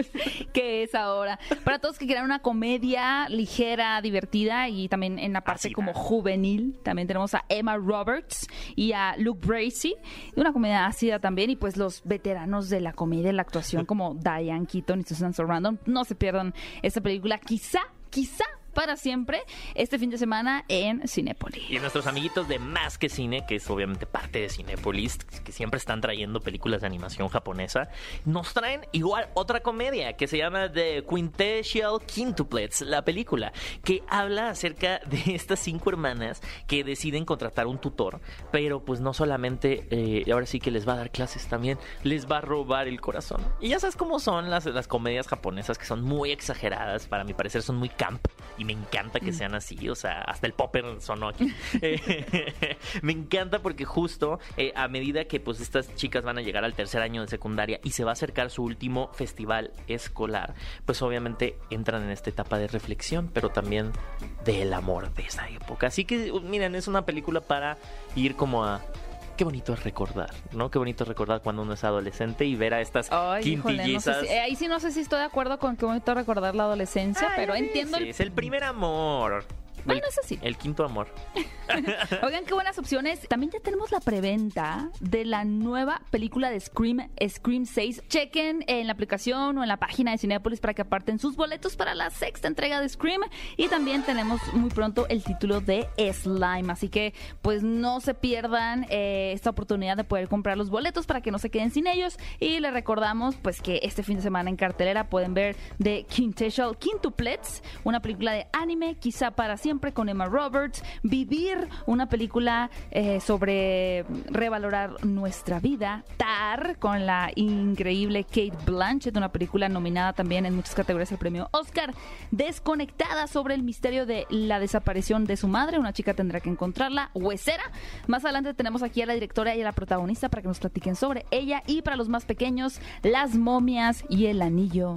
que es ahora. Para todos que quieran una comedia ligera, divertida y también en la parte como juvenil, también tenemos a Emma Roberts y a Luke Bracey, una comedia ácida también y pues los veteranos de la comedia y la actuación como Diane Keaton y Susan Sarandon, no se pierdan esta película, quizá, quizá para siempre este fin de semana en Cinépolis. Y nuestros amiguitos de Más que Cine, que es obviamente parte de Cinepolis, que siempre están trayendo películas de animación japonesa, nos traen igual otra comedia que se llama The Quintessential Quintuplets, la película, que habla acerca de estas cinco hermanas que deciden contratar un tutor, pero pues no solamente, eh, ahora sí que les va a dar clases también, les va a robar el corazón. Y ya sabes cómo son las, las comedias japonesas, que son muy exageradas, para mi parecer son muy camp y me encanta que sean así, o sea, hasta el popper sonó aquí. Eh, me encanta porque justo eh, a medida que pues estas chicas van a llegar al tercer año de secundaria y se va a acercar su último festival escolar, pues obviamente entran en esta etapa de reflexión, pero también del amor de esa época. Así que miren, es una película para ir como a qué bonito es recordar, ¿no? Qué bonito es recordar cuando uno es adolescente y ver a estas Ay, híjole, no sé quintillizas. si- eh, ahí sí no sé si estoy de acuerdo con que bonito recordar la adolescencia, Ay, pero entiendo el... veces, el primer amor. Bueno, El- eso sí. El quinto amor. Oigan, qué buenas opciones. También ya tenemos la preventa de la nueva película de Scream, Scream 6. Chequen en la aplicación o en la página de Cinepolis para que aparten sus boletos para la sexta entrega de Scream. Y también tenemos muy pronto el título de Slime. Así que, pues no se pierdan eh, esta oportunidad de poder comprar los boletos para que no se queden sin ellos. Y les recordamos, pues, que este fin de semana en cartelera pueden ver The Quintessential Quintuplets, una película de anime, quizá para siempre, con Emma Roberts. Vivir, una película eh, sobre revalorar nuestra vida. Tar, con la increíble Kate Blanchett, una película nominada también en muchas categorías al premio Oscar. Desconectada sobre el misterio de la desaparición de su madre, una chica tendrá que encontrarla. Huesera. Más adelante tenemos aquí a la directora y a la protagonista para que nos platiquen sobre ella. Y para los más pequeños, las momias y el anillo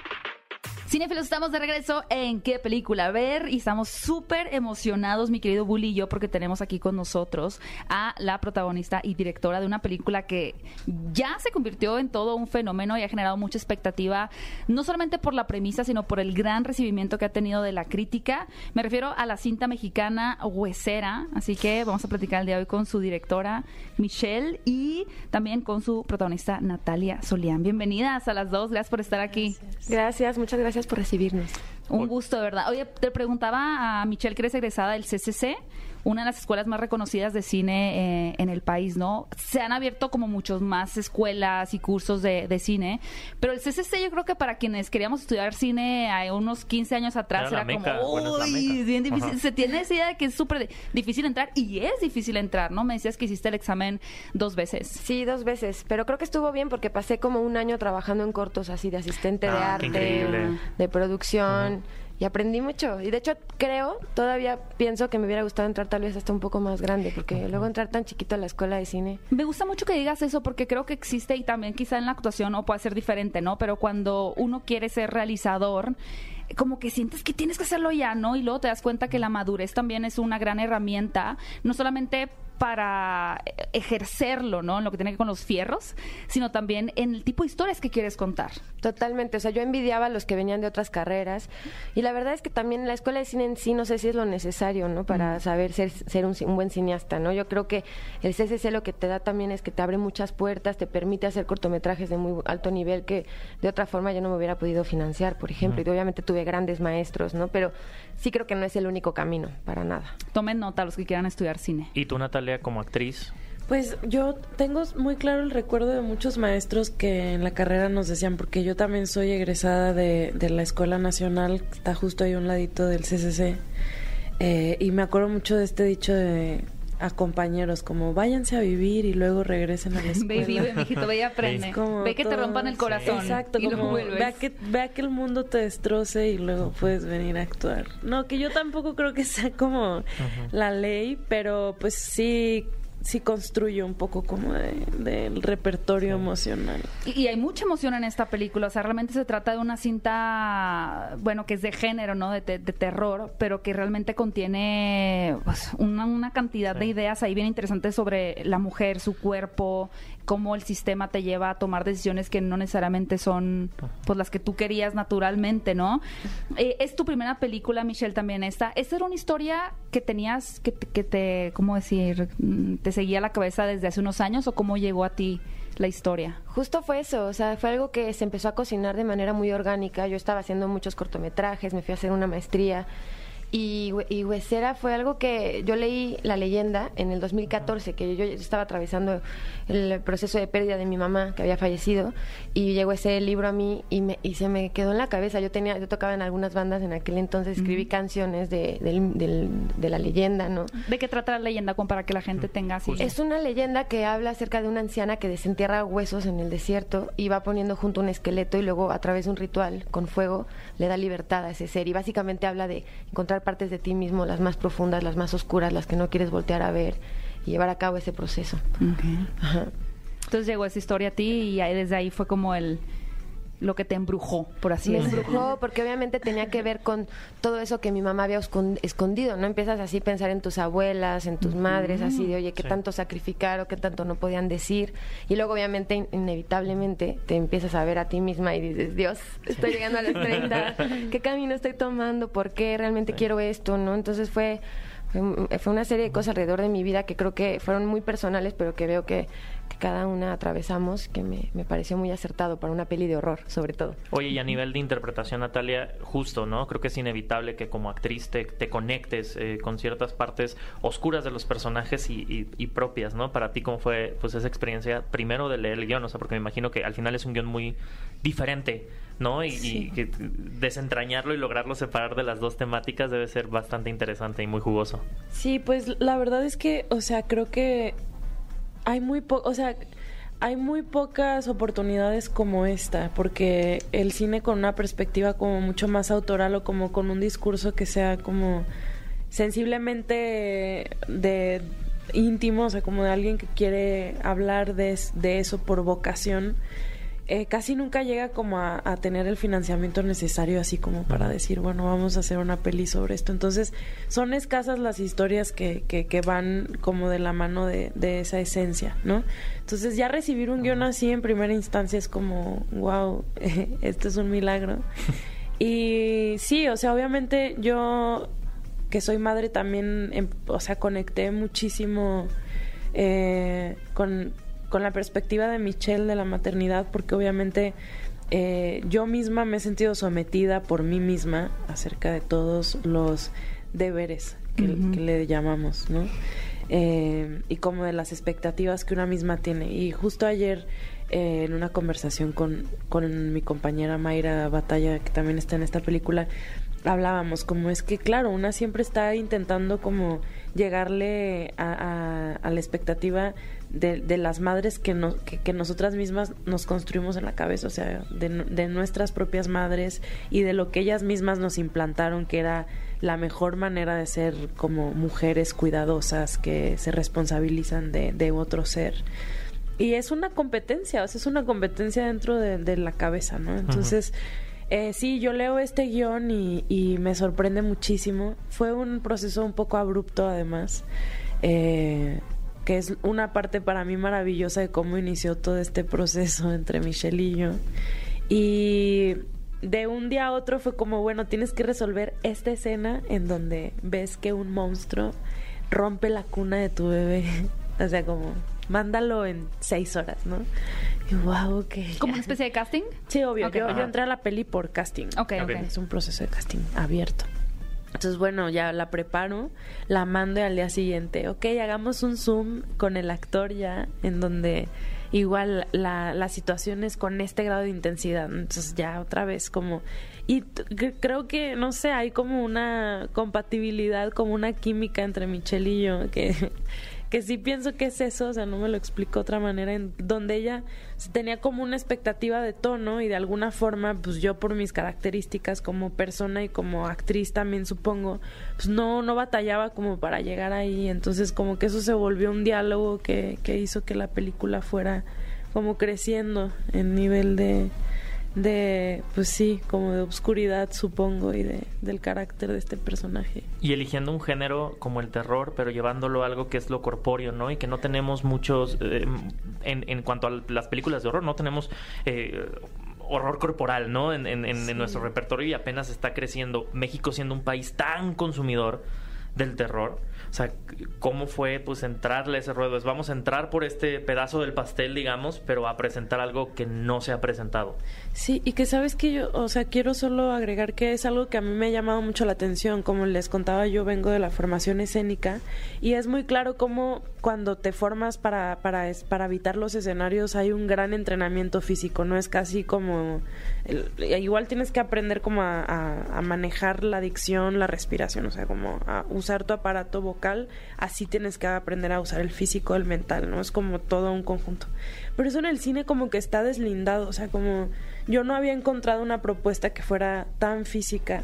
Cinefilos, estamos de regreso en qué película ver y estamos súper emocionados, mi querido Bully y yo, porque tenemos aquí con nosotros a la protagonista y directora de una película que ya se convirtió en todo un fenómeno y ha generado mucha expectativa, no solamente por la premisa, sino por el gran recibimiento que ha tenido de la crítica. Me refiero a la cinta mexicana Huesera, así que vamos a platicar el día de hoy con su directora Michelle y también con su protagonista Natalia Solián. Bienvenidas a las dos, gracias por estar aquí. Gracias, muchas gracias por recibirnos. Un gusto, de verdad. Oye, te preguntaba a Michelle, que egresada del CCC, una de las escuelas más reconocidas de cine eh, en el país, ¿no? Se han abierto como muchos más escuelas y cursos de, de cine, pero el CCC yo creo que para quienes queríamos estudiar cine a unos 15 años atrás Era era, la meca, como, bueno, es la uy, meca". bien difícil. Ajá. Se tiene esa idea de que es súper difícil entrar y es difícil entrar, ¿no? Me decías que hiciste el examen dos veces. Sí, dos veces, pero creo que estuvo bien porque pasé como un año trabajando en cortos así de asistente de Ah, arte, de producción y aprendí mucho. Y de hecho creo, todavía pienso que me hubiera gustado entrar tal vez hasta un poco más grande porque luego entrar tan chiquito a la escuela de cine. Me gusta mucho que digas eso porque creo que existe y también quizá en la actuación o puede ser diferente, ¿no? Pero cuando uno quiere ser realizador, como que sientes que tienes que hacerlo ya, ¿no? Y luego te das cuenta que la madurez también es una gran herramienta, no solamente para ejercerlo, ¿no? En lo que tiene que ver con los fierros, sino también en el tipo de historias que quieres contar. Totalmente, o sea, yo envidiaba a los que venían de otras carreras y la verdad es que también la escuela de cine en sí no sé si es lo necesario, ¿no? Para saber ser, ser un, ci- un buen cineasta, ¿no? Yo creo que el CCC lo que te da también es que te abre muchas puertas, te permite hacer cortometrajes de muy alto nivel que de otra forma yo no me hubiera podido financiar, por ejemplo, y obviamente tuve grandes maestros, ¿no? Pero sí creo que no es el único camino, para nada. Tomen nota los que quieran estudiar cine. ¿Y tú, Natalia, como actriz? Pues yo tengo muy claro el recuerdo de muchos maestros que en la carrera nos decían, porque yo también soy egresada de, la Escuela Nacional, está justo ahí a un ladito del CCC, eh, y me acuerdo mucho de este dicho de a compañeros, como váyanse a vivir y luego regresen a la Ve escuela. y vive, mijito, ve y aprende. Como Ve que te rompan el corazón. Exacto, y luego como vuelves. vea que, vea que el mundo te destroce y luego puedes venir a actuar. No, que yo tampoco creo que sea como la ley, pero pues sí, sí construye un poco como de- del repertorio emocional. Y, y hay mucha emoción en esta película, o sea, realmente se trata de una cinta, bueno, que es de género, ¿no? De, te- de terror, pero que realmente contiene pues, una, una cantidad de ideas ahí bien interesantes sobre la mujer, su cuerpo, cómo el sistema te lleva a tomar decisiones que no necesariamente son pues las que tú querías naturalmente, ¿no? Eh, es tu primera película, Michelle, también esta. ¿Esta era una historia que tenías, que, te- que te, ¿cómo decir? Mm, ¿Te seguía la cabeza desde hace unos años o cómo llegó a ti la historia? Justo fue eso, o sea, fue algo que se empezó a cocinar de manera muy orgánica. Yo estaba haciendo muchos cortometrajes, me fui a hacer una maestría Y, y Huesera fue algo que yo leí la leyenda en el 2014, que yo estaba atravesando el proceso de pérdida de mi mamá, que había fallecido, y llegó ese libro a mí y, me, y se me quedó en la cabeza. Yo tenía, yo tocaba en algunas bandas en aquel entonces, escribí canciones de, del- del- de la leyenda, ¿no? ¿De qué trata la leyenda como para que la gente tenga así? Es una leyenda que habla acerca de una anciana que desentierra huesos en el desierto y va poniendo junto un esqueleto y luego a través de un ritual con fuego le da libertad a ese ser. Y básicamente habla de encontrar partes de ti mismo, las más profundas, las más oscuras, las que no quieres voltear a ver y llevar a cabo ese proceso. Ajá. Entonces llegó esa historia a ti y ahí- desde ahí fue como el lo que te embrujó, por así Me decirlo. embrujó porque obviamente tenía que ver con todo eso que mi mamá había escon- escondido, ¿no? Empiezas así a pensar en tus abuelas, en tus madres, así de, oye, qué Sí. tanto sacrificaron, qué tanto no podían decir. Y luego obviamente, in- inevitablemente, te empiezas a ver a ti misma y dices, Dios, estoy llegando a los 30, ¿qué camino estoy tomando? ¿Por qué realmente quiero esto? ¿No? Entonces fue... Fue fue una serie de cosas alrededor de mi vida que creo que fueron muy personales, pero que veo que, cada una atravesamos, que me, pareció muy acertado para una peli de horror, sobre todo. Oye, y a nivel de interpretación, Natalia, justo, ¿no? Creo que es inevitable que como actriz te, te conectes eh, con ciertas partes oscuras de los personajes y, y- y propias, ¿no? Para ti, ¿cómo fue pues esa experiencia primero de leer el guion? O sea, porque me imagino que al final es un guion muy diferente, ¿no? Y, y que desentrañarlo y lograrlo separar de las dos temáticas debe ser bastante interesante y muy jugoso. Sí, pues la verdad es que, o sea, creo que hay muy po o sea, hay muy pocas oportunidades como esta, porque el cine con una perspectiva como mucho más autoral o como con un discurso que sea como sensiblemente de íntimo, o sea, como de alguien que quiere hablar de, de eso por vocación, eh, casi nunca llega como a, a tener el financiamiento necesario así como para decir, bueno, vamos a hacer una peli sobre esto. Entonces, son escasas las historias que, que, que van como de la mano de, de esa esencia, ¿no? Entonces, ya recibir un guion así en primera instancia es como, wow, esto es un milagro. Y sí, o sea, obviamente yo que soy madre también, em, o sea, conecté muchísimo eh, con, con la perspectiva de Michelle de la maternidad, porque obviamente eh, yo misma me he sentido sometida por mí misma acerca de todos los deberes que, le llamamos, ¿no? Eh, y como de las expectativas que una misma tiene. Y justo ayer, eh, en una conversación con, con mi compañera Mayra Batalla, que también está en esta película, hablábamos como es que, claro, una siempre está intentando como llegarle a, a- a la expectativa de, de las madres que, no, que, que nosotras mismas nos construimos en la cabeza, o sea, de, de nuestras propias madres y de lo que ellas mismas nos implantaron, que era la mejor manera de ser como mujeres cuidadosas que se responsabilizan de, de otro ser. Y es una competencia, o sea, es una competencia dentro de, de la cabeza, ¿no? Entonces, eh, sí, yo leo este guion y, y me sorprende muchísimo. Fue un proceso un poco abrupto, además, eh, que es una parte para mí maravillosa de cómo inició todo este proceso entre Michelle y yo. Y de un día a otro fue como, bueno, tienes que resolver esta escena en donde ves que un monstruo rompe la cuna de tu bebé. O sea, como, mándalo en seis horas, ¿no? Y wow, ok. ¿Como una especie de casting? Sí, obvio. Ok. Yo, yo entré a la peli por casting. Ok, ok. Es un proceso de casting abierto. Entonces, bueno, ya la preparo, la mando y al día siguiente, ok, hagamos un Zoom con el actor ya, en donde igual la, la situación es con este grado de intensidad. Entonces, ya otra vez como... Y creo que, no sé, hay como una compatibilidad, como una química entre Michelle y yo, que, que sí pienso que es eso, o sea, no me lo explico otra manera, en donde ella tenía como una expectativa de tono y de alguna forma, pues yo por mis características como persona y como actriz también supongo, pues no, no batallaba como para llegar ahí, entonces como que eso se volvió un diálogo que, que hizo que la película fuera como creciendo en nivel de de pues sí como de obscuridad supongo y de del carácter de este personaje Y eligiendo un género como el terror, pero llevándolo a algo que es lo corpóreo, ¿no? Y que no tenemos muchos, eh, en, en cuanto a las películas de horror, no tenemos eh, horror corporal, ¿no? En, en- en- en nuestro repertorio y apenas está creciendo. México siendo un país tan consumidor del terror, O sea, ¿cómo fue pues entrarle ese ruedo? Es vamos a entrar por este pedazo del pastel, digamos, pero a presentar algo que no se ha presentado. Sí, y que sabes que yo, o sea, quiero solo agregar que es algo que a mí me ha llamado mucho la atención. Como les contaba, yo vengo de la formación escénica y es muy claro cómo cuando te formas para, para, para habitar los escenarios hay un gran entrenamiento físico, no es casi como... igual tienes que aprender como a, a manejar la dicción, la respiración, o sea, como a usar tu aparato vocal así tienes que aprender a usar el físico, el mental, ¿no? Es como todo un conjunto. Pero eso en el cine como que está deslindado, o sea, como yo no había encontrado una propuesta que fuera tan física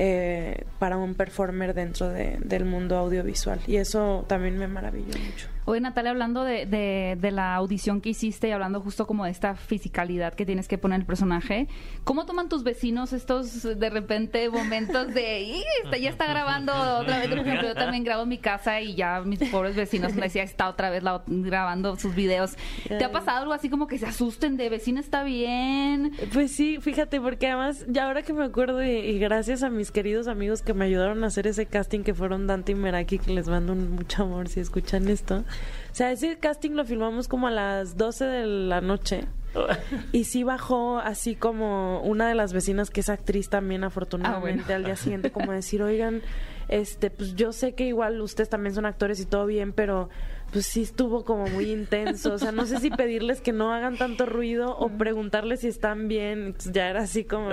eh, para un performer dentro de, del mundo audiovisual. Y eso también me maravilló mucho. Oye, Natalia, hablando de, de, la audición que hiciste y hablando justo como de esta fisicalidad que tienes que poner el personaje, ¿cómo toman tus vecinos estos de repente momentos de ya está grabando otra vez? Por ejemplo, yo también grabo en mi casa y ya mis pobres vecinos me decían está otra vez grabando sus videos. ¿Te ha pasado algo así como que se asusten de vecina está bien? Pues sí, fíjate, porque además, ya ahora que me acuerdo y, gracias a mis queridos amigos que me ayudaron a hacer ese casting, que fueron Dante y Meraki, que les mando mucho amor si escuchan esto. O sea, ese casting lo filmamos como a las 12 de la noche. Y sí bajó así como una de las vecinas que es actriz también afortunadamente ah, al día siguiente como decir, "Oigan, este pues yo sé que igual ustedes también son actores y todo bien, pero pues sí estuvo como muy intenso. O sea, no sé si pedirles que no hagan tanto ruido o preguntarles si están bien. ya era así como,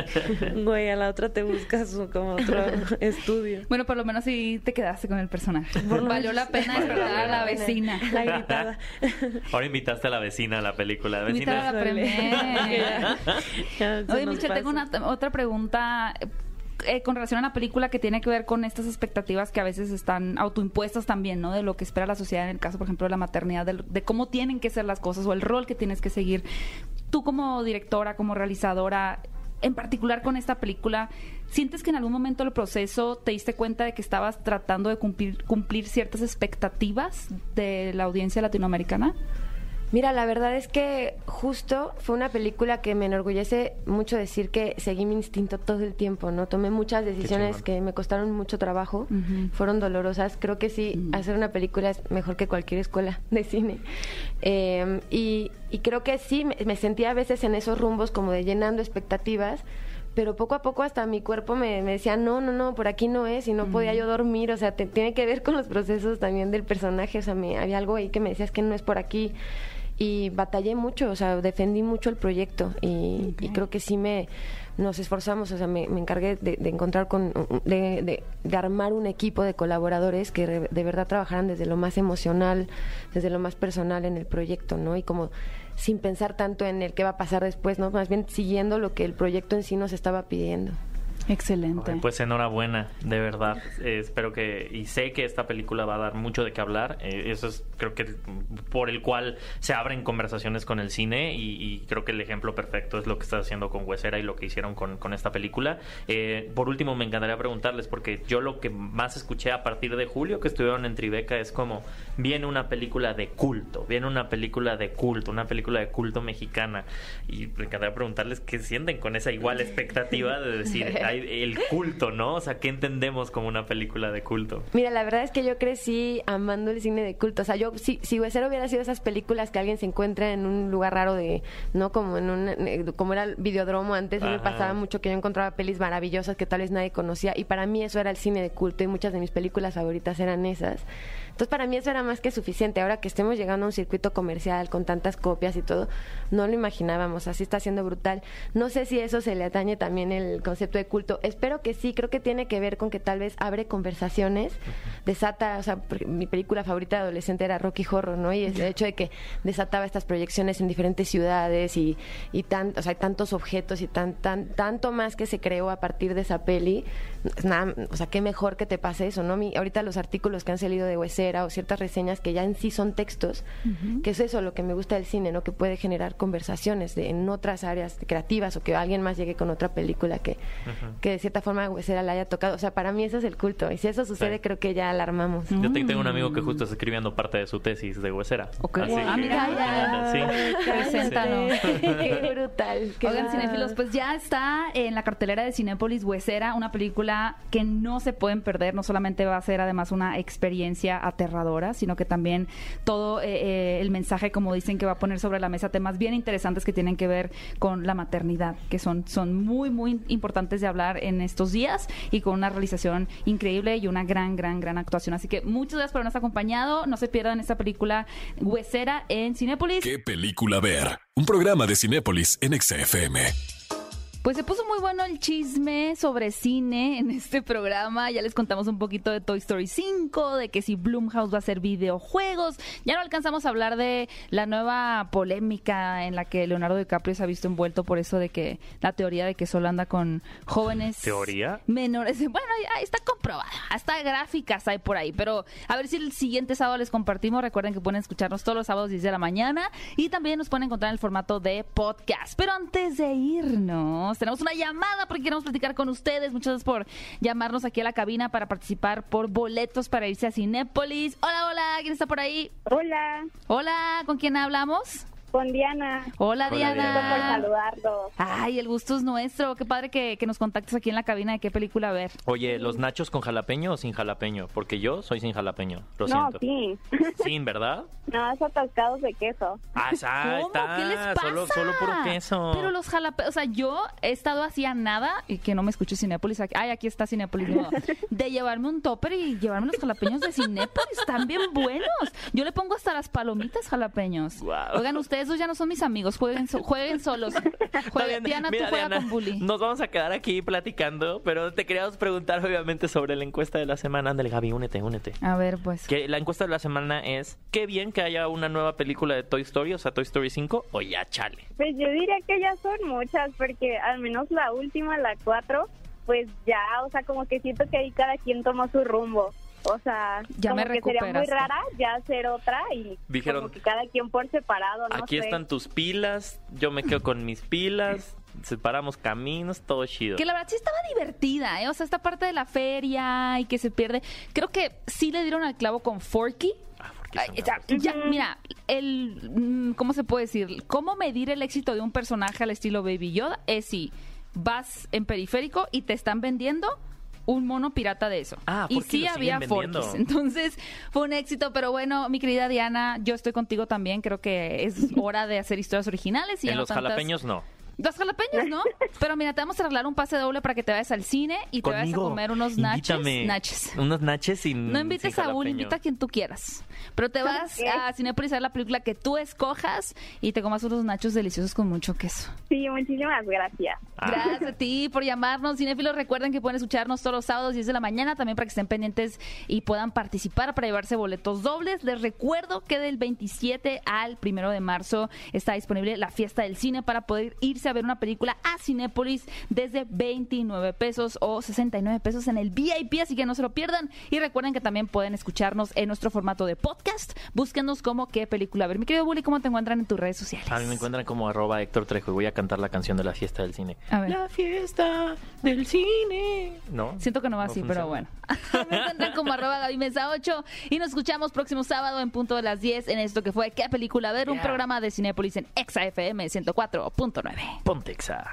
güey, a la otra te buscas como otro estudio. Bueno, por lo menos sí te quedaste con el personaje. Valió la pena despertar a la vecina. La gritada. Ahora invitaste a la vecina a la película. Vecina. a la Oye, Michelle, tengo una, otra pregunta eh, con relación a una película que tiene que ver con estas expectativas que a veces están autoimpuestas también, ¿no? De lo que espera la sociedad en el caso, por ejemplo, de la maternidad, de, cómo tienen que ser las cosas o el rol que tienes que seguir. Tú como directora, como realizadora, en particular con esta película, ¿sientes que en algún momento del proceso te diste cuenta de que estabas tratando de cumplir, cumplir ciertas expectativas de la audiencia latinoamericana? Mira, la verdad es que justo fue una película que me enorgullece mucho decir que seguí mi instinto todo el tiempo, ¿no? Tomé muchas decisiones que me costaron mucho trabajo, fueron dolorosas. Creo que sí, hacer una película es mejor que cualquier escuela de cine. Em, y, creo que sí, me, sentía a veces en esos rumbos como de llenando expectativas pero poco a poco hasta mi cuerpo me, decía, no, no, no, por aquí no es, y no podía yo dormir, o sea, tiene que ver con los procesos también del personaje, o sea, me, había algo ahí que me decía, es que no es por aquí, y batallé mucho, o sea, defendí mucho el proyecto y, creo que sí me nos esforzamos, o sea, me, encargué de, encontrar con, de, de, armar un equipo de colaboradores que de verdad trabajaran desde lo más emocional, desde lo más personal en el proyecto, ¿no? Y como sin pensar tanto en el qué va a pasar después, ¿no? Más bien siguiendo lo que el proyecto en sí nos estaba pidiendo. Excelente. pues enhorabuena, de verdad. Eh, espero que, y sé que esta película va a dar mucho de qué hablar. Eh, eso es, creo que, por el cual se abren conversaciones con el cine y, creo que el ejemplo perfecto es lo que está haciendo con Huesera y lo que hicieron con, con esta película. Eh, por último, me encantaría preguntarles, porque yo lo que más escuché a partir de julio que estuvieron en Tribeca es como, viene una película de culto, viene una película de culto, una película de culto mexicana. Y me encantaría preguntarles qué sienten con esa igual expectativa de decir, el culto, ¿no? O sea, ¿qué entendemos como una película de culto? Mira, la verdad es que yo crecí amando el cine de culto. O sea, yo, si, si Huesero hubiera sido esas películas que alguien se encuentra en un lugar raro de, ¿no? Como en un, eh, como era el videodromo antes, me pasaba mucho que yo encontraba pelis maravillosas que tal vez nadie conocía. Y para mí eso era el cine de culto y muchas de mis películas favoritas eran esas. Entonces, para mí eso era más que suficiente. Ahora que estemos llegando a un circuito comercial con tantas copias y todo, no lo imaginábamos. Así está siendo brutal. No sé si eso se le atañe también el concepto de culto. Espero que sí. Creo que tiene que ver con que tal vez abre conversaciones, desata, o sea, mi película favorita de adolescente era Rocky Horror, ¿no? Y el hecho de que desataba estas proyecciones en diferentes ciudades y, y tan, o sea, hay tantos objetos y tan, tan, tanto más que se creó a partir de esa peli. Nada, o sea, qué mejor que te pase eso, ¿no? Mi, ahorita los artículos que han salido de USC o ciertas reseñas que ya en sí son textos, que es eso lo que me gusta del cine, ¿no? Que puede generar conversaciones de, en otras áreas creativas o que alguien más llegue con otra película que, que de cierta forma Huesera la haya tocado. O sea, para mí eso es el culto. Y si eso sucede, creo que ya alarmamos. Yo tengo un amigo que justo está escribiendo parte de su tesis de Huesera. Okay. ah, mira, sí. Qué brutal. Oigan, cinéfilos, pues ya está en la cartelera de Cinépolis Huesera, una película que no se pueden perder. No solamente va a ser además una experiencia aterradora, sino que también todo eh, eh, el mensaje, como dicen, que va a poner sobre la mesa temas bien interesantes que tienen que ver con la maternidad, que son, son muy, muy importantes de hablar en estos días y con una realización increíble y una gran, gran, gran actuación. Así que muchas gracias por habernos acompañado. No se pierdan esta película Huesera en Cinépolis. ¿Qué película ver? Un programa de Cinépolis en XFM. Pues se puso muy bueno el chisme sobre cine en este programa. Ya les contamos un poquito de Toy Story 5, de que si Bloomhouse va a hacer videojuegos. Ya no alcanzamos a hablar de la nueva polémica en la que Leonardo DiCaprio se ha visto envuelto por eso de que la teoría de que solo anda con jóvenes ¿Teoría? menores. Bueno, ya está comprobada. Hasta gráficas hay por ahí. Pero a ver si el siguiente sábado les compartimos. Recuerden que pueden escucharnos todos los sábados 10 de la mañana y también nos pueden encontrar en el formato de podcast. Pero antes de irnos tenemos una llamada porque queremos platicar con ustedes. Muchas gracias por llamarnos aquí a la cabina para participar por boletos para irse a Cinépolis. Hola, hola, ¿quién está por ahí? Hola, Hola, ¿con quién hablamos? Con Diana. Hola, Hola, Diana. Gracias por Diana. saludarlos. Ay, el gusto es nuestro. Qué padre que, que nos contactes aquí en la cabina de qué película ver. Oye, ¿los nachos con jalapeño o sin jalapeño? Porque yo soy sin jalapeño, lo No, siento. sí. Sin, ¿verdad? No, es atascados de queso. Ah, ¿Cómo? está. ¿Qué les pasa? Solo, solo puro queso. Pero los jalapeños, o sea, yo he estado así a nada, y que no me escuche Cinépolis, aquí- ay, aquí está Cinépolis, no, de llevarme un topper y llevarme los jalapeños de Cinépolis, están bien buenos. Yo le pongo hasta las palomitas jalapeños. Guau. Oigan, ustedes dos ya no son mis amigos, jueguen, so- jueguen solos. Jueguen, bien. Diana, Mira, tú juega Diana, con Bully. Nos vamos a quedar aquí platicando, pero te queríamos preguntar obviamente sobre la encuesta de la semana. Ándale, Gaby, únete, únete. A ver, pues. Que la encuesta de la semana es, qué bien que haya una nueva película de Toy Story, o sea, Toy Story 5, o ya chale. Pues yo diría que ya son muchas, porque al menos la última, la cuatro, pues ya, o sea, como que siento que ahí cada quien tomó su rumbo. O sea, Ya como me que sería muy rara ya hacer otra y Dijeron, como que cada quien por separado, no Aquí sé. están tus pilas, yo me quedo con mis pilas, separamos caminos, todo chido. Que la verdad sí estaba divertida, ¿eh? O sea, esta parte de la feria y que se pierde. Creo que sí le dieron al clavo con Forky. Ah, Ay, ya, gafas. ya, mira, el, mm, ¿cómo se puede decir? ¿Cómo medir el éxito de un personaje al estilo Baby Yoda? Es si vas en periférico y te están vendiendo un mono pirata de eso. Ah, y sí había. Forkys. Entonces fue un éxito, pero bueno, mi querida Diana, yo estoy contigo también. Creo que es hora de hacer historias originales. Y En no los tantas- jalapeños no. Los jalapeños, ¿no? Pero mira, te vamos a arreglar un pase doble para que te vayas al cine y te vayas a comer unos. Naches. Unos naches sin No invites sin a Bull, invita a quien tú quieras. Pero te vas Ok. a Cinepolis a ver la película que tú escojas y te comas unos nachos deliciosos con mucho queso. Sí, muchísimas gracias. Ah. Gracias a ti por llamarnos. Cinéfilos, recuerden que pueden escucharnos todos los sábados 10 de la mañana, también para que estén pendientes y puedan participar para llevarse boletos dobles. Les recuerdo que del 27 al 1 de marzo está disponible la fiesta del cine para poder irse a ver una película a Cinépolis desde 29 pesos o 69 pesos en el VIP, así que no se lo pierdan. Y recuerden que también pueden escucharnos en nuestro formato de podcast. Búsquenos como qué película ver. Mi querido Bully, ¿cómo te encuentran en tus redes sociales? A mí me encuentran como arroba Héctor Trejo y voy a cantar la canción de la fiesta del cine. A ver. La fiesta del cine. ¿No? Siento que no va así, pero bueno. Me encuentran como arroba Gaby Mesa 8 y nos escuchamos próximo sábado en punto de las 10 en esto que fue ¿Qué película ver? Un programa de Cinépolis en Exa FM 104.9. Pontexa.